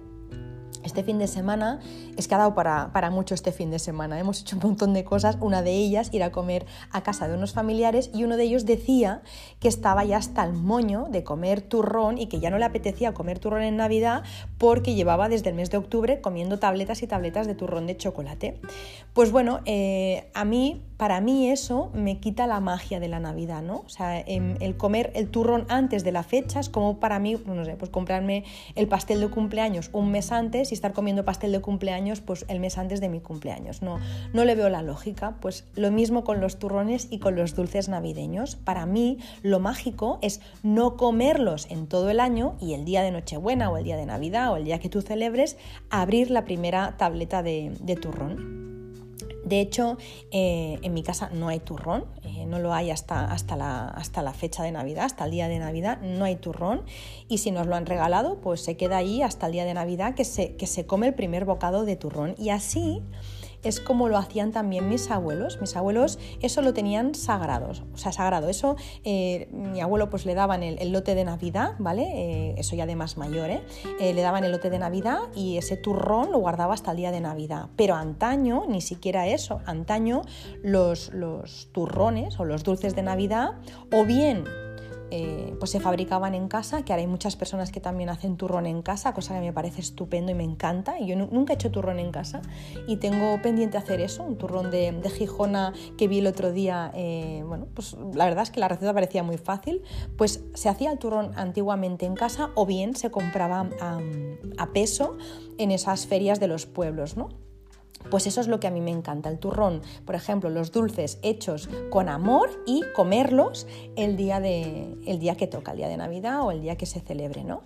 Este fin de semana es que ha dado para, para, mucho este fin de semana. Hemos hecho un montón de cosas. Una de ellas, ir a comer a casa de unos familiares y uno de ellos decía que estaba ya hasta el moño de comer turrón y que ya no le apetecía comer turrón en Navidad porque llevaba desde el mes de octubre comiendo tabletas y tabletas de turrón de chocolate. Pues bueno, eh, a mí para mí eso me quita la magia de la Navidad, ¿no? O sea, em, el comer el turrón antes de la fecha es como para mí, no sé, pues comprarme el pastel de cumpleaños un mes antes y estar comiendo pastel de cumpleaños pues el mes antes de mi cumpleaños. No, no le veo la lógica. Pues lo mismo con los turrones y con los dulces navideños. Para mí lo mágico es no comerlos en todo el año y el día de Nochebuena o el día de Navidad o el día que tú celebres, abrir la primera tableta de turrón. De hecho, eh, en mi casa no hay turrón, eh, no lo hay hasta, hasta, la, hasta, la, fecha de Navidad, hasta el día de Navidad, no hay turrón. Y si nos lo han regalado, pues se queda ahí hasta el día de Navidad que se, que se come el primer bocado de turrón. Y así es como lo hacían también mis abuelos. Mis abuelos eso lo tenían sagrados, o sea, sagrado. Eso, eh, mi abuelo pues le daban el, lote de Navidad, ¿vale? Eh, eso ya de más mayor, ¿eh? Le daban el lote de Navidad y ese turrón lo guardaba hasta el día de Navidad. Pero antaño, ni siquiera eso, antaño los, los turrones o los dulces de Navidad, o bien eh, pues se fabricaban en casa, que ahora hay muchas personas que también hacen turrón en casa, cosa que me parece estupendo y me encanta. Yo nunca he hecho turrón en casa y tengo pendiente hacer eso, un turrón de, de Gijona que vi el otro día. Eh, bueno, pues la verdad es que la receta parecía muy fácil. Pues se hacía el turrón antiguamente en casa o bien se compraba a, a peso en esas ferias de los pueblos, ¿no? Pues eso es lo que a mí me encanta, el turrón, por ejemplo, los dulces hechos con amor y comerlos el día, de, el día que toca, el día de Navidad o el día que se celebre. ¿no?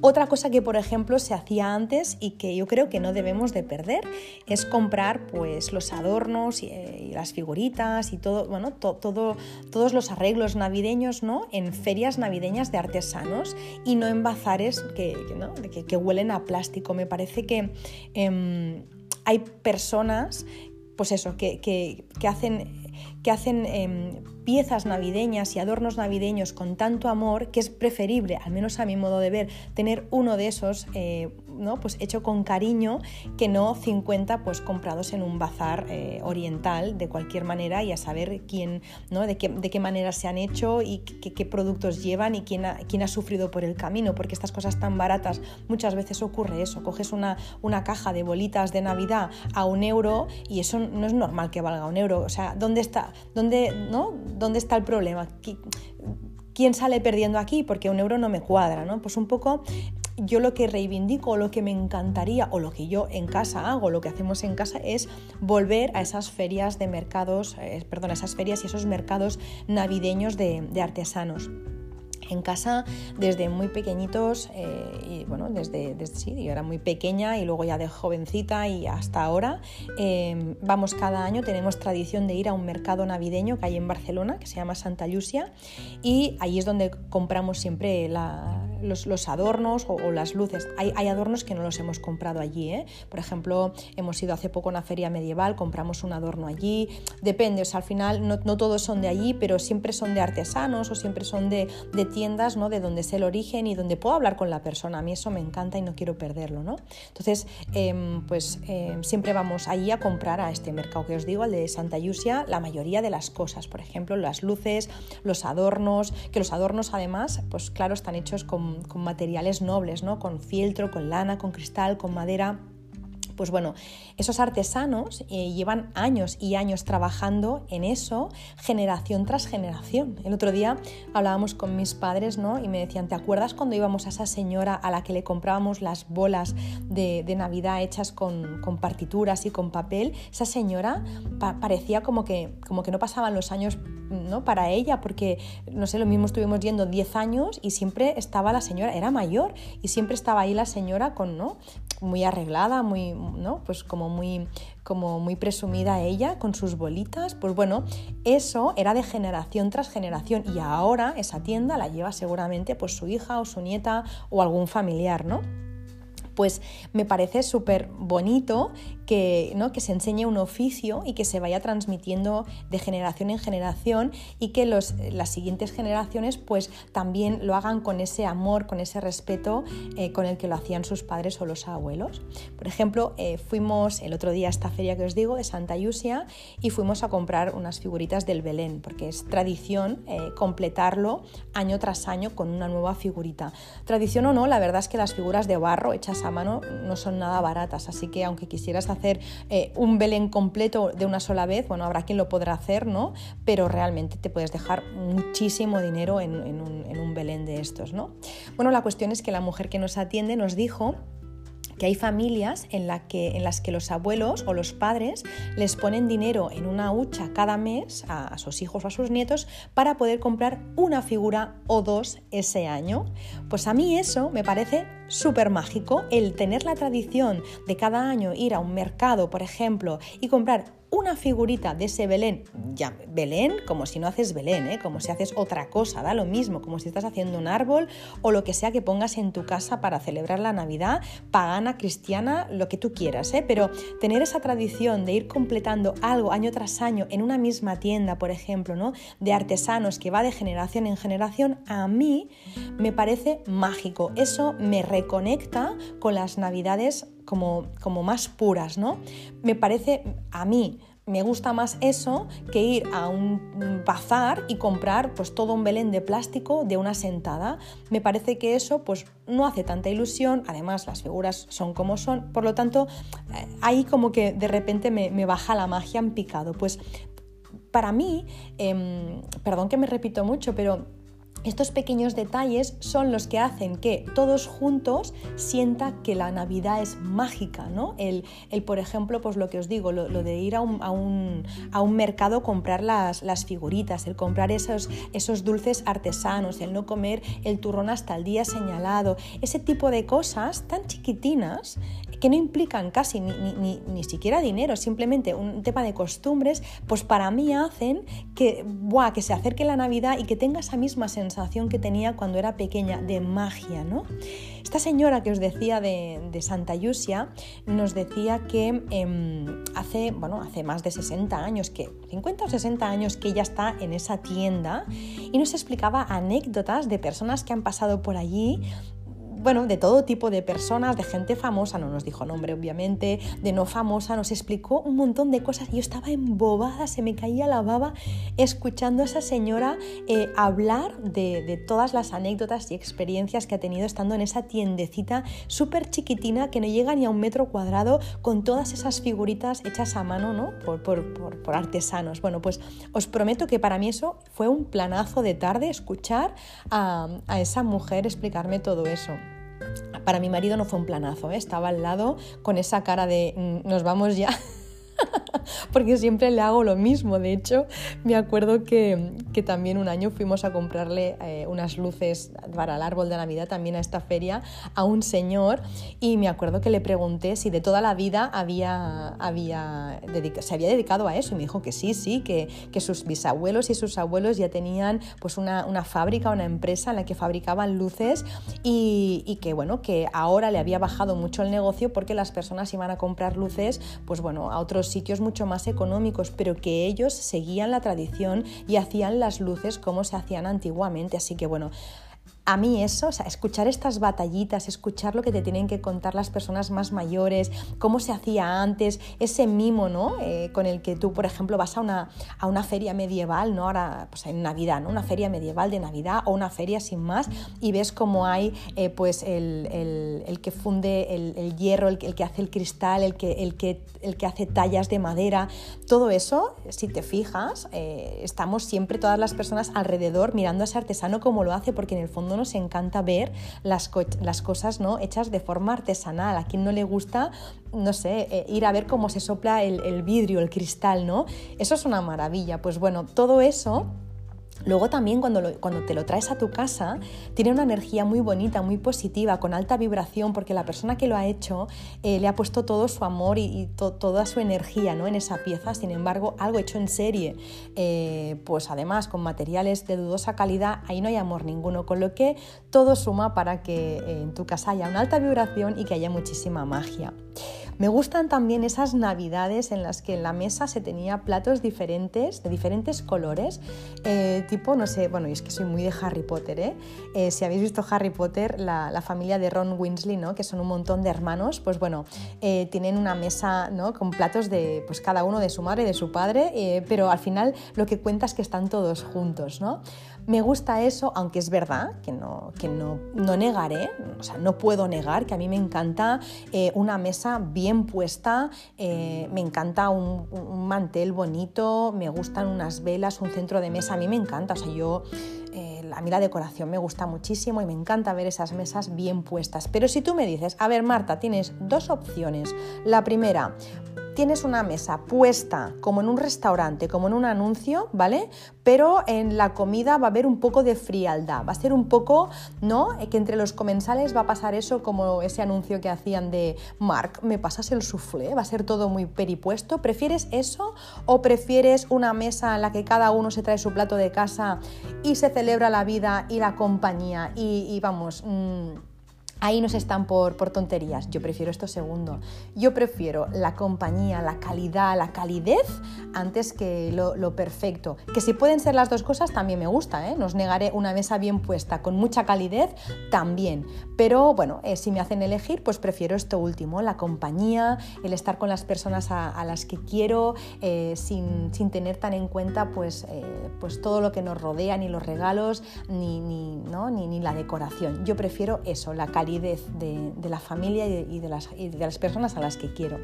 Otra cosa que, por ejemplo, se hacía antes y que yo creo que no debemos de perder es comprar pues, los adornos y, eh, las figuritas y todo, bueno, todo, todos los arreglos navideños ¿no? en ferias navideñas de artesanos y no en bazares que, que, huelen a plástico. Me parece que... Em, hay personas, pues eso, que, que, que hacen, que hacen em, piezas navideñas y adornos navideños con tanto amor que es preferible, al menos a mi modo de ver, tener uno de esos eh, ¿no? pues hecho con cariño que no 50 pues comprados en un bazar eh, oriental de cualquier manera y a saber quién, ¿no? de, qué, de qué manera se han hecho y qué, productos llevan y quién ha, quién ha, sufrido por el camino, porque estas cosas tan baratas muchas veces ocurre eso, coges una, una caja de bolitas de Navidad a un euro y eso no es normal que valga un euro, o sea, ¿dónde está, dónde, ¿no? ¿dónde está el problema? ¿Quién sale perdiendo aquí? Porque un euro no me cuadra, ¿no? Pues un poco yo lo que reivindico, lo que me encantaría, o lo que yo en casa hago, lo que hacemos en casa es volver a esas ferias de mercados, eh, perdón, esas ferias y esos mercados navideños de artesanos. En casa desde muy pequeñitos eh, y bueno, desde, desde, sí, yo era muy pequeña y luego ya de jovencita y hasta ahora em, vamos cada año, tenemos tradición de ir a un mercado navideño que hay en Barcelona que se llama Santa Lucia y ahí es donde compramos siempre los, adornos o, las luces. Hay, hay, adornos que no los hemos comprado allí, ¿eh? por ejemplo, hemos ido hace poco a una feria medieval, compramos un adorno allí, depende, al final no, no todos son de allí, pero siempre son de artesanos o siempre son de, de tiendas ¿no? de donde es el origen y donde puedo hablar con la persona. A mí eso me encanta y no quiero perderlo. ¿no? Entonces, em, pues em, siempre vamos allí a comprar a este mercado que os digo, el de Santa Yusia, la mayoría de las cosas. Por ejemplo, las luces, los adornos, que los adornos además, pues claro, están hechos con, con materiales nobles, ¿no? con fieltro, con lana, con cristal, con madera pues bueno, esos artesanos eh, llevan años y años trabajando en eso, generación tras generación. El otro día hablábamos con mis padres, ¿no? Y me decían, ¿te acuerdas cuando íbamos a esa señora a la que le comprábamos las bolas de, Navidad hechas con, partituras y con papel? Esa señora parecía como que, como que no pasaban los años ¿no? para ella, porque, no sé, lo mismo estuvimos yendo 10 años y siempre estaba la señora, era mayor, y siempre estaba ahí la señora con, ¿no? muy arreglada, muy, ¿no? Pues como muy, como muy presumida ella con sus bolitas. Pues bueno, eso era de generación tras generación y ahora esa tienda la lleva seguramente pues su hija o su nieta o algún familiar, ¿no? pues me parece súper bonito que, ¿no? que se enseñe un oficio y que se vaya transmitiendo de generación en generación y que los, las siguientes generaciones pues también lo hagan con ese amor, con ese respeto eh, con el que lo hacían sus padres o los abuelos. Por ejemplo, eh, fuimos el otro día a esta feria que os digo de Santa Yusia y fuimos a comprar unas figuritas del Belén, porque es tradición eh, completarlo año tras año con una nueva figurita. Tradición o no, la verdad es que las figuras de barro hechas a mano no son nada baratas, así que aunque quisieras hacer eh, un Belén completo de una sola vez, bueno, habrá quien lo podrá hacer, ¿no? Pero realmente te puedes dejar muchísimo dinero en, un, Belén de estos, ¿no? Bueno, la cuestión es que la mujer que nos atiende nos dijo que hay familias en las que los abuelos o los padres les ponen dinero en una hucha cada mes a, sus hijos o a sus nietos para poder comprar una figura o dos ese año. Pues a mí eso me parece súper mágico, el tener la tradición de cada año ir a un mercado, por ejemplo, y comprar una figurita de ese Belén, ya Belén como si no haces Belén, ¿eh? como si haces otra cosa, da lo mismo, como si estás haciendo un árbol o lo que sea que pongas en tu casa para celebrar la Navidad, pagana, cristiana, lo que tú quieras, ¿eh? pero tener esa tradición de ir completando algo año tras año en una misma tienda, por ejemplo, ¿no? de artesanos que va de generación en generación, a mí me parece mágico. Eso me reconecta con las Navidades como, como más puras, ¿no? Me parece a mí me gusta más eso que ir a un bazar y comprar pues todo un Belén de plástico de una sentada. Me parece que eso pues no hace tanta ilusión, además las figuras son como son, por lo tanto eh, ahí como que de repente me, baja la magia en picado. Pues para mí, em, perdón que me repito mucho, pero estos pequeños detalles son los que hacen que todos juntos sienta que la Navidad es mágica, ¿no? El, por ejemplo, pues lo que os digo, lo, de ir a un, a, un, mercado comprar las, las, figuritas, el comprar esos, esos dulces artesanos, el no comer el turrón hasta el día señalado, ese tipo de cosas tan chiquitinas que no implican casi ni, ni, siquiera dinero, simplemente un tema de costumbres, pues para mí hacen que, buah, que se acerque la Navidad y que tenga esa misma sensación que tenía cuando era pequeña, de magia, ¿no? Esta señora que os decía de, Santa Yusia nos decía que em, hace, bueno, hace más de 60 años, que 50 o 60 años que ella está en esa tienda y nos explicaba anécdotas de personas que han pasado por allí bueno, de todo tipo de personas, de gente famosa, no nos dijo nombre obviamente, de no famosa, nos explicó un montón de cosas. Yo estaba embobada, se me caía la baba escuchando a esa señora eh, hablar de, todas las anécdotas y experiencias que ha tenido estando en esa tiendecita súper chiquitina que no llega ni a un metro cuadrado con todas esas figuritas hechas a mano, ¿no? Por, artesanos. Bueno, pues os prometo que para mí eso fue un planazo de tarde escuchar a esa mujer explicarme todo eso. Para mi marido no fue un planazo, ¿eh? estaba al lado con esa cara de mm, nos vamos ya. porque siempre le hago lo mismo. De hecho, me acuerdo que, también un año fuimos a comprarle eh, unas luces para el árbol de Navidad también a esta feria a un señor y me acuerdo que le pregunté si de toda la vida había, había se había dedicado a eso y me dijo que sí, sí, que, que sus bisabuelos y sus abuelos ya tenían pues una, una, fábrica, una empresa en la que fabricaban luces y, y que bueno, que ahora le había bajado mucho el negocio porque las personas iban a comprar luces pues bueno, a otros sitios mucho más económicos, pero que ellos seguían la tradición y hacían las luces como se hacían antiguamente. Así que bueno, a mí eso, o sea, escuchar estas batallitas, escuchar lo que te tienen que contar las personas más mayores, cómo se hacía antes, ese mimo, ¿no? Eh, con el que tú, por ejemplo, vas a una, a una feria medieval, ¿no? Ahora, pues en Navidad, ¿no? Una feria medieval de Navidad o una feria sin más y ves cómo hay, eh, pues, el, que funde el, hierro, el, que hace el cristal, el que, el, que, el que hace tallas de madera, todo eso, si te fijas, eh, estamos siempre todas las personas alrededor mirando a ese artesano como lo hace, porque en el fondo nos encanta ver las, las cosas ¿no? hechas de forma artesanal. A quien no le gusta, no sé, eh, ir a ver cómo se sopla el, el vidrio, el cristal, ¿no? Eso es una maravilla. Pues bueno, todo eso Luego también cuando, cuando, te lo traes a tu casa, tiene una energía muy bonita, muy positiva, con alta vibración, porque la persona que lo ha hecho eh, le ha puesto todo su amor y, toda su energía ¿no? en esa pieza. Sin embargo, algo hecho en serie, eh, pues además con materiales de dudosa calidad, ahí no hay amor ninguno, con lo que todo suma para que eh, en tu casa haya una alta vibración y que haya muchísima magia. Me gustan también esas navidades en las que en la mesa se tenía platos diferentes, de diferentes colores, eh, tipo, no sé, bueno, y es que soy muy de Harry Potter, ¿eh? eh si habéis visto Harry Potter, la, familia de Ron Winsley, ¿no? Que son un montón de hermanos, pues bueno, eh, tienen una mesa, ¿no? Con platos de, pues cada uno de su madre de su padre, pero al final lo que cuenta es que están todos juntos, ¿no? Me gusta eso, aunque es verdad que no, que no, no negaré, o sea, no puedo negar que a mí me encanta eh, una mesa bien puesta, eh, me encanta un, mantel bonito, me gustan unas velas, un centro de mesa, a mí me encanta, o sea, yo eh, a mí la decoración me gusta muchísimo y me encanta ver esas mesas bien puestas. Pero si tú me dices, a ver Marta, tienes dos opciones. La primera, tienes una mesa puesta como en un restaurante, como en un anuncio, ¿vale? Pero en la comida va a haber un poco de frialdad, va a ser un poco, ¿no? Que entre los comensales va a pasar eso como ese anuncio que hacían de Mark, ¿me pasas el soufflé? Va a ser todo muy peripuesto. ¿Prefieres eso o prefieres una mesa en la que cada uno se trae su plato de casa y se celebra la vida y la compañía y, vamos... Mm, ahí nos están por, por, tonterías. Yo prefiero esto segundo. Yo prefiero la compañía, la calidad, la calidez antes que lo, perfecto. Que si pueden ser las dos cosas también me gusta, ¿eh? Nos negaré una mesa bien puesta con mucha calidez también. Pero bueno, eh, si me hacen elegir, pues prefiero esto último, la compañía, el estar con las personas a, las que quiero, eh, sin, sin, tener tan en cuenta pues, eh, pues todo lo que nos rodea, ni los regalos, ni, ni, ¿no? ni, ni la decoración. Yo prefiero eso, la calidad de, la familia y de, las, y de las personas a las que quiero.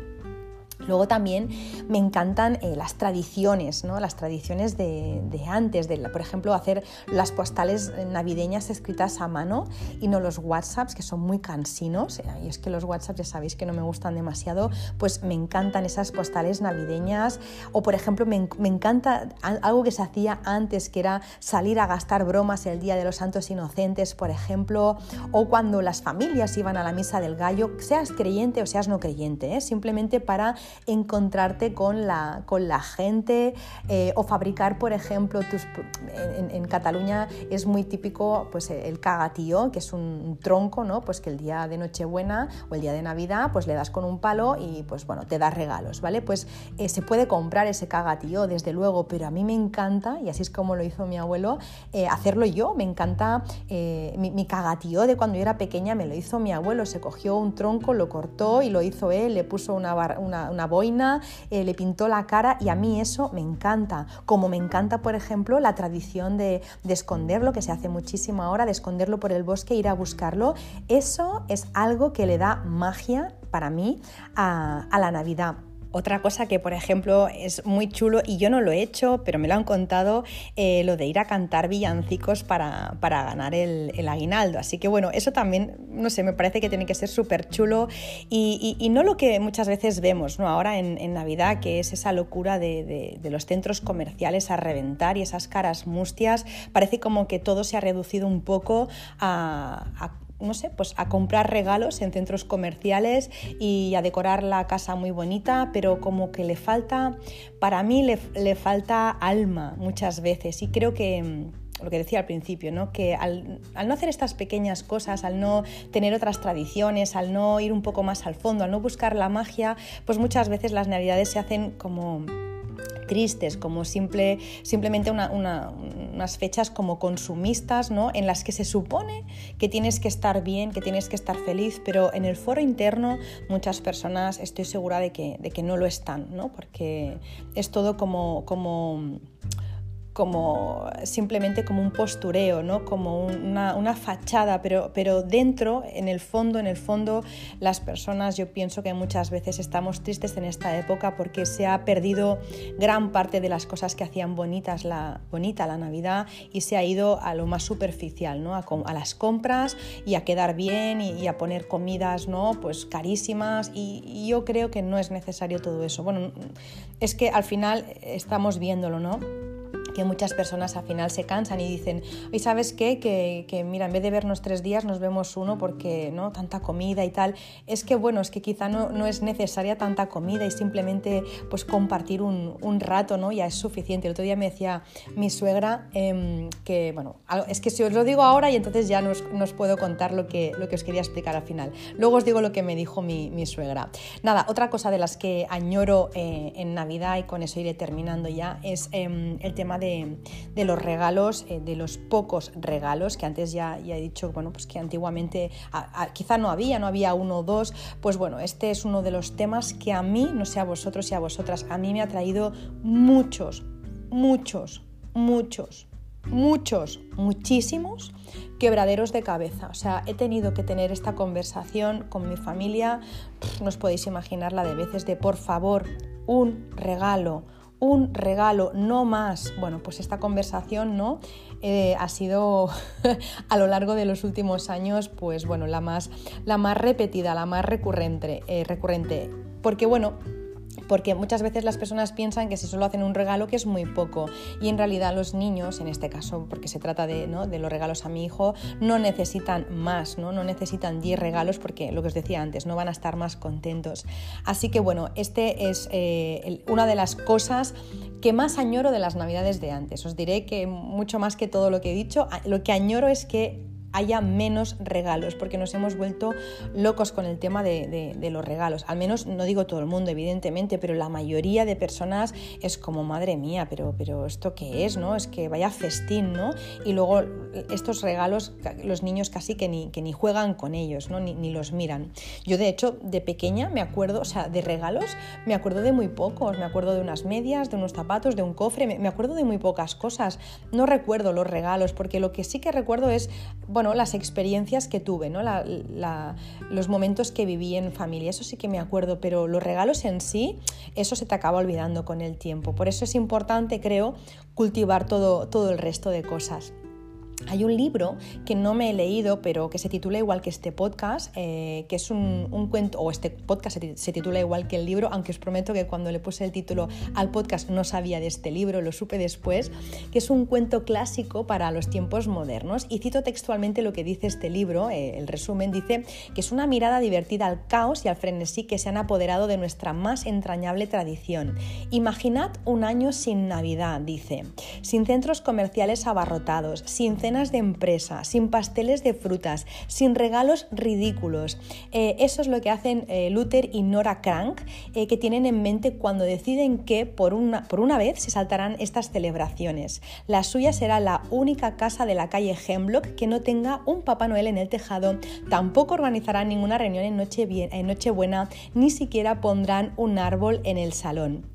Luego también me encantan eh, las tradiciones, ¿no? las tradiciones de, antes, de, por ejemplo, hacer las postales navideñas escritas a mano y no los WhatsApps, que son muy cansinos. Eh, y es que los WhatsApps ya sabéis que no me gustan demasiado, pues me encantan esas postales navideñas. O, por ejemplo, me, me encanta algo que se hacía antes, que era salir a gastar bromas el Día de los Santos Inocentes, por ejemplo, o cuando las familias iban a la misa del gallo, seas creyente o seas no creyente, ¿eh? simplemente para encontrarte con la, con la gente eh, o fabricar, por ejemplo, en, Cataluña es muy típico pues, el cagatío, que es un tronco, ¿no? pues que el día de Nochebuena o el día de Navidad pues le das con un palo y pues bueno, te das regalos, ¿vale? Pues eh, se puede comprar ese cagatío, desde luego, pero a mí me encanta, y así es como lo hizo mi abuelo, eh, hacerlo yo, me encanta mi, cagatío de cuando yo era pequeña, me lo hizo mi abuelo, se cogió un tronco, lo cortó y lo hizo él, le puso una, una boina, eh, le pintó la cara y a mí eso me encanta. Como me encanta, por ejemplo, la tradición de, esconderlo, que se hace muchísimo ahora, de esconderlo por el bosque, ir a buscarlo. Eso es algo que le da magia para mí a la Navidad. Otra cosa que, por ejemplo, es muy chulo y yo no lo he hecho, pero me lo han contado, eh, lo de ir a cantar villancicos para, ganar el, aguinaldo. Así que bueno, eso también, no sé, me parece que tiene que ser súper chulo y, no lo que muchas veces vemos ¿no? ahora en, Navidad, que es esa locura de, los centros comerciales a reventar y esas caras mustias. Parece como que todo se ha reducido un poco a no sé, pues a comprar regalos en centros comerciales y a decorar la casa muy bonita, pero como que le falta, para mí le, falta alma muchas veces y creo que mm, lo que decía al principio, ¿no? que al, al, no hacer estas pequeñas cosas, al no tener otras tradiciones, al no ir un poco más al fondo, al no buscar la magia, pues muchas veces las navidades se hacen como tristes, como simple, simplemente unas fechas como consumistas, ¿no? en las que se supone que tienes que estar bien, que tienes que estar feliz, pero en el foro interno muchas personas estoy segura de que, de que no lo están, ¿no? porque es todo como... como como simplemente como un postureo, ¿no? como una, fachada, pero, pero dentro, en el fondo, en el fondo, las personas, yo pienso que muchas veces estamos tristes en esta época porque se ha perdido gran parte de las cosas que hacían bonitas la, bonita la Navidad y se ha ido a lo más superficial, ¿no? a, las compras y a quedar bien y, a poner comidas ¿no? pues carísimas y, y yo creo que no es necesario todo eso. Bueno, es que al final estamos viéndolo, ¿no? Que muchas personas al final se cansan y dicen, ¿y sabes qué? Que, mira, en vez de vernos tres días nos vemos uno porque no tanta comida y tal. Es que bueno, es que quizá no, no es necesaria tanta comida y simplemente pues compartir un, un, rato, ¿no? Ya es suficiente. El otro día me decía mi suegra em, que, bueno, es que si os lo digo ahora y entonces ya no puedo contar lo que, lo que os quería explicar al final. Luego os digo lo que me dijo mi, mi suegra. Nada, otra cosa de las que añoro eh, en Navidad y con eso iré terminando ya es em, el tema de de, los regalos, eh, de los pocos regalos, que antes ya, ya he dicho, bueno, pues que antiguamente quizá no había, no había uno o dos, pues bueno, este es uno de los temas que a mí, no sé a vosotros y a vosotras, a mí me ha traído muchos, muchos, muchos, muchos, muchísimos quebraderos de cabeza. O sea, he tenido que tener esta conversación con mi familia, no os podéis imaginar la de veces de por favor, un regalo, un regalo, no más. Bueno, pues esta conversación ¿no? Eh, ha sido a lo largo de los últimos años, pues bueno, la más, la más repetida, la más recurrente, eh, recurrente. Porque bueno, porque muchas veces las personas piensan que si solo hacen un regalo que es muy poco y en realidad los niños, en este caso porque se trata de, de los regalos a mi hijo, no necesitan más, no, no necesitan 10 regalos porque lo que os decía antes, no van a estar más contentos. Así que bueno, este es eh, una de las cosas que más añoro de las navidades de antes. Os diré que mucho más que todo lo que he dicho, lo que añoro es que haya menos regalos, porque nos hemos vuelto locos con el tema de, los regalos. Al menos no digo todo el mundo, evidentemente, pero la mayoría de personas es como, madre mía, pero, pero ¿esto qué es? ¿no? Es que vaya festín, ¿no? Y luego estos regalos, los niños casi que ni, que ni juegan con ellos, ¿no? Ni, los miran. Yo, de hecho, de pequeña me acuerdo, o sea, de regalos, me acuerdo de muy pocos. Me acuerdo de unas medias, de unos zapatos, de un cofre, me, me acuerdo de muy pocas cosas. No recuerdo los regalos, porque lo que sí que recuerdo es, bueno, las experiencias que tuve, ¿no? los momentos que viví en familia, eso sí que me acuerdo, pero los regalos en sí, eso se te acaba olvidando con el tiempo. Por eso es importante, creo, cultivar todo, todo el resto de cosas. Hay un libro que no me he leído, pero que se titula igual que este podcast, eh, que es un, cuento, o este podcast se, titula igual que el libro, aunque os prometo que cuando le puse el título al podcast no sabía de este libro, lo supe después, que es un cuento clásico para los tiempos modernos. Y cito textualmente lo que dice este libro, eh, el resumen dice que es una mirada divertida al caos y al frenesí que se han apoderado de nuestra más entrañable tradición. Imaginad un año sin Navidad, dice, sin centros comerciales abarrotados, sin de empresa, sin pasteles de frutas, sin regalos ridículos. Eh, eso es lo que hacen eh, Luther y Nora Crank, eh, que tienen en mente cuando deciden que por una, por una vez se saltarán estas celebraciones. La suya será la única casa de la calle Hemlock que no tenga un Papá Noel en el tejado, tampoco organizarán ninguna reunión en, noche en Nochebuena, ni siquiera pondrán un árbol en el salón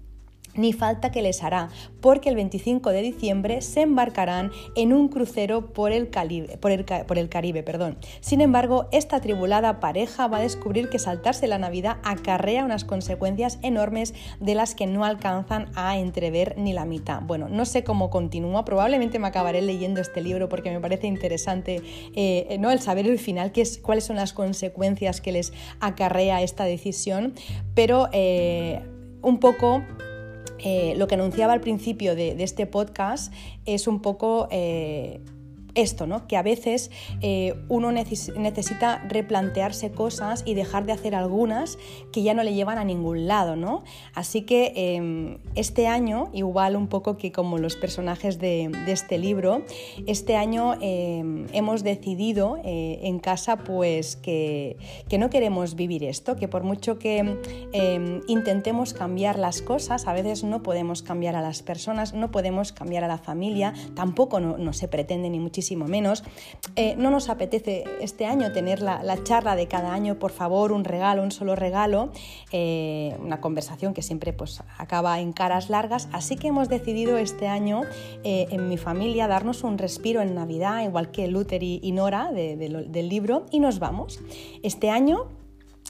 ni falta que les hará, porque el 25 de diciembre se embarcarán en un crucero por el, por el, Caribe. Perdón. Sin embargo, esta tribulada pareja va a descubrir que saltarse la Navidad acarrea unas consecuencias enormes de las que no alcanzan a entrever ni la mitad. Bueno, no sé cómo continúa, probablemente me acabaré leyendo este libro porque me parece interesante eh, ¿no? el saber el final, qué es, cuáles son las consecuencias que les acarrea esta decisión, pero eh, un poco eh, lo que anunciaba al principio de, este podcast es un poco eh, esto, ¿no? Que a veces eh, uno necesita replantearse cosas y dejar de hacer algunas que ya no le llevan a ningún lado, ¿no? Así que em, este año, igual un poco que como los personajes de, este libro, este año em, hemos decidido eh, en casa pues que, que, no queremos vivir esto, que por mucho que em, intentemos cambiar las cosas, a veces no podemos cambiar a las personas, no podemos cambiar a la familia, tampoco no, se pretende ni muchísimo menos. Eh, no nos apetece este año tener la, charla de cada año, por favor, un regalo, un solo regalo, eh, una conversación que siempre pues, acaba en caras largas, así que hemos decidido este año eh, en mi familia darnos un respiro en Navidad, igual que Luther y, Nora del libro, y nos vamos. Este año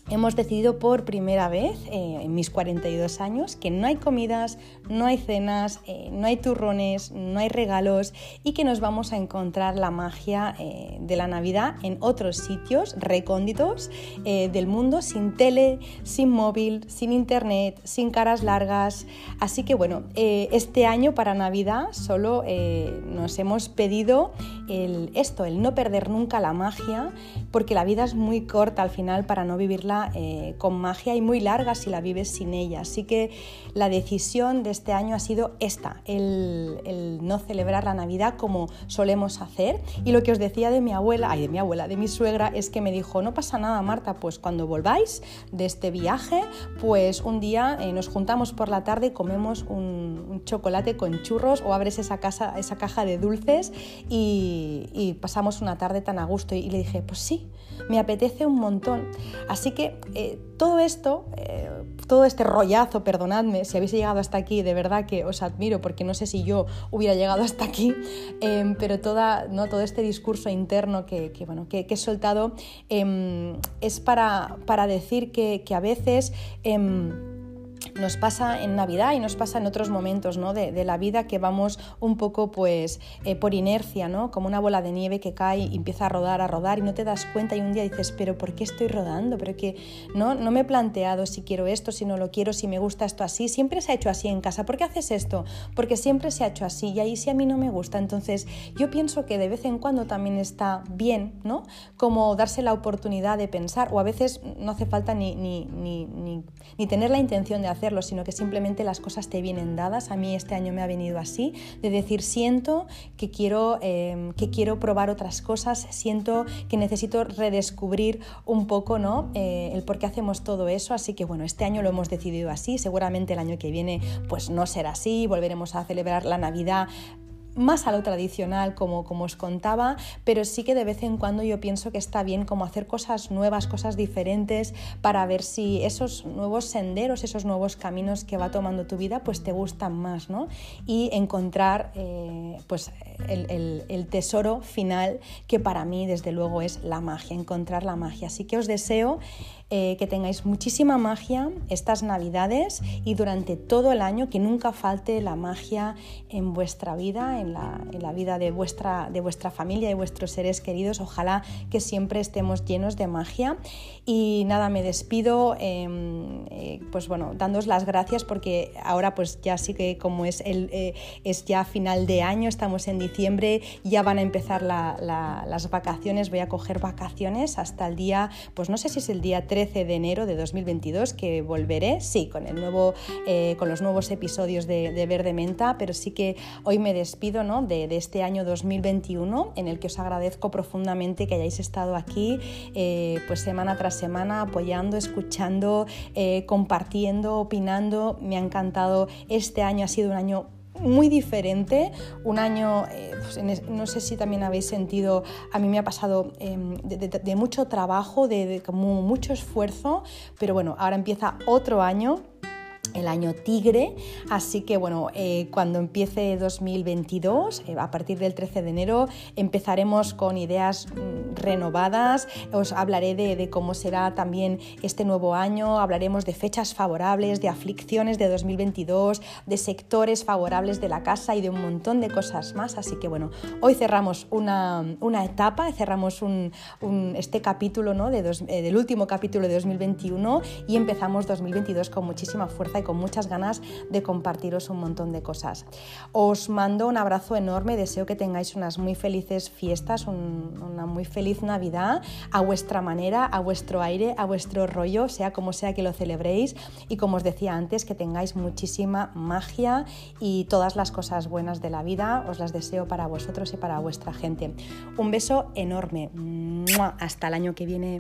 hemos decidido por primera vez eh, en mis 42 años que no hay comidas, no hay cenas, eh, no hay turrones, no hay regalos y que nos vamos a encontrar la magia eh, de la Navidad en otros sitios recónditos del mundo sin tele, sin móvil, sin internet, sin caras largas. Así que bueno, este año para Navidad solo nos hemos pedido esto, el no perder nunca la magia porque la vida es muy corta al final para no vivirla eh, con magia y muy larga si la vives sin ella. Así que la decisión de este año ha sido esta, el, no celebrar la Navidad como solemos hacer. Y lo que os decía de mi abuela, ay, de mi abuela, de mi suegra, es que me dijo, no pasa nada, Marta, pues cuando volváis de este viaje, pues un día eh, nos juntamos por la tarde y comemos un, chocolate con churros o abres esa, casa, esa caja de dulces y, pasamos una tarde tan a gusto. y le dije, pues sí, me apetece un montón. Así que eh, todo esto, eh, todo este rollazo, perdonadme si habéis llegado hasta aquí, de verdad que os admiro porque no sé si yo hubiera llegado hasta aquí, em, pero toda, ¿no? todo este discurso interno que, bueno, que, he soltado em, es para, para decir que, que a veces em, nos pasa en Navidad y nos pasa en otros momentos ¿no? de, la vida que vamos un poco pues eh, por inercia, ¿no? como una bola de nieve que cae y empieza a rodar, a rodar y no te das cuenta y un día dices, pero ¿por qué estoy rodando? Pero que no, no me he planteado si quiero esto, si no lo quiero, si me gusta esto así. Siempre se ha hecho así en casa. ¿Por qué haces esto? Porque siempre se ha hecho así y ahí sí a mí no me gusta. Entonces yo pienso que de vez en cuando también está bien, ¿no? Como darse la oportunidad de pensar o a veces no hace falta ni, ni, ni, ni tener la intención de hacer hacerlo, sino que simplemente las cosas te vienen dadas. A mí este año me ha venido así, de decir, siento que quiero, em, que quiero probar otras cosas, siento que necesito redescubrir un poco ¿no? Eh, el por qué hacemos todo eso. Así que bueno, este año lo hemos decidido así, seguramente el año que viene pues no será así, volveremos a celebrar la Navidad más a lo tradicional, como, como os contaba, pero sí que de vez en cuando yo pienso que está bien como hacer cosas nuevas, cosas diferentes, para ver si esos nuevos senderos, esos nuevos caminos que va tomando tu vida, pues te gustan más, ¿no? Y encontrar eh, pues el, el tesoro final que para mí desde luego es la magia, encontrar la magia. Así que os deseo eh, que tengáis muchísima magia estas navidades y durante todo el año, que nunca falte la magia en vuestra vida, en la, en la vida de vuestra, de vuestra familia y vuestros seres queridos. Ojalá que siempre estemos llenos de magia. Y nada, me despido, em, eh, pues bueno, dándos las gracias porque ahora pues ya sí que como es, el, eh, es ya final de año, estamos en diciembre, ya van a empezar las vacaciones, voy a coger vacaciones hasta el día, pues no sé si es el día 3 13 de enero de 2022 que volveré, sí, con, el nuevo, eh, con los nuevos episodios de, Verde Menta, pero sí que hoy me despido ¿no? de, este año 2021 en el que os agradezco profundamente que hayáis estado aquí eh, pues semana tras semana apoyando, escuchando, eh, compartiendo, opinando. Me ha encantado. Este año ha sido un año muy diferente, un año, eh, pues no sé si también habéis sentido, a mí me ha pasado em, de, mucho trabajo, de, mucho esfuerzo, pero bueno, ahora empieza otro año el año tigre, así que bueno, eh, cuando empiece 2022, eh, a partir del 13 de enero, empezaremos con ideas mm, renovadas, os hablaré de, cómo será también este nuevo año, hablaremos de fechas favorables, de aflicciones de 2022, de sectores favorables de la casa y de un montón de cosas más, así que bueno, hoy cerramos una, etapa, cerramos un, este capítulo ¿no? eh, del último capítulo de 2021 y empezamos 2022 con muchísima fuerza y con muchas ganas de compartiros un montón de cosas. Os mando un abrazo enorme, deseo que tengáis unas muy felices fiestas, una muy feliz Navidad a vuestra manera, a vuestro aire, a vuestro rollo, sea como sea que lo celebréis y como os decía antes, que tengáis muchísima magia y todas las cosas buenas de la vida, os las deseo para vosotros y para vuestra gente. Un beso enorme. Hasta el año que viene.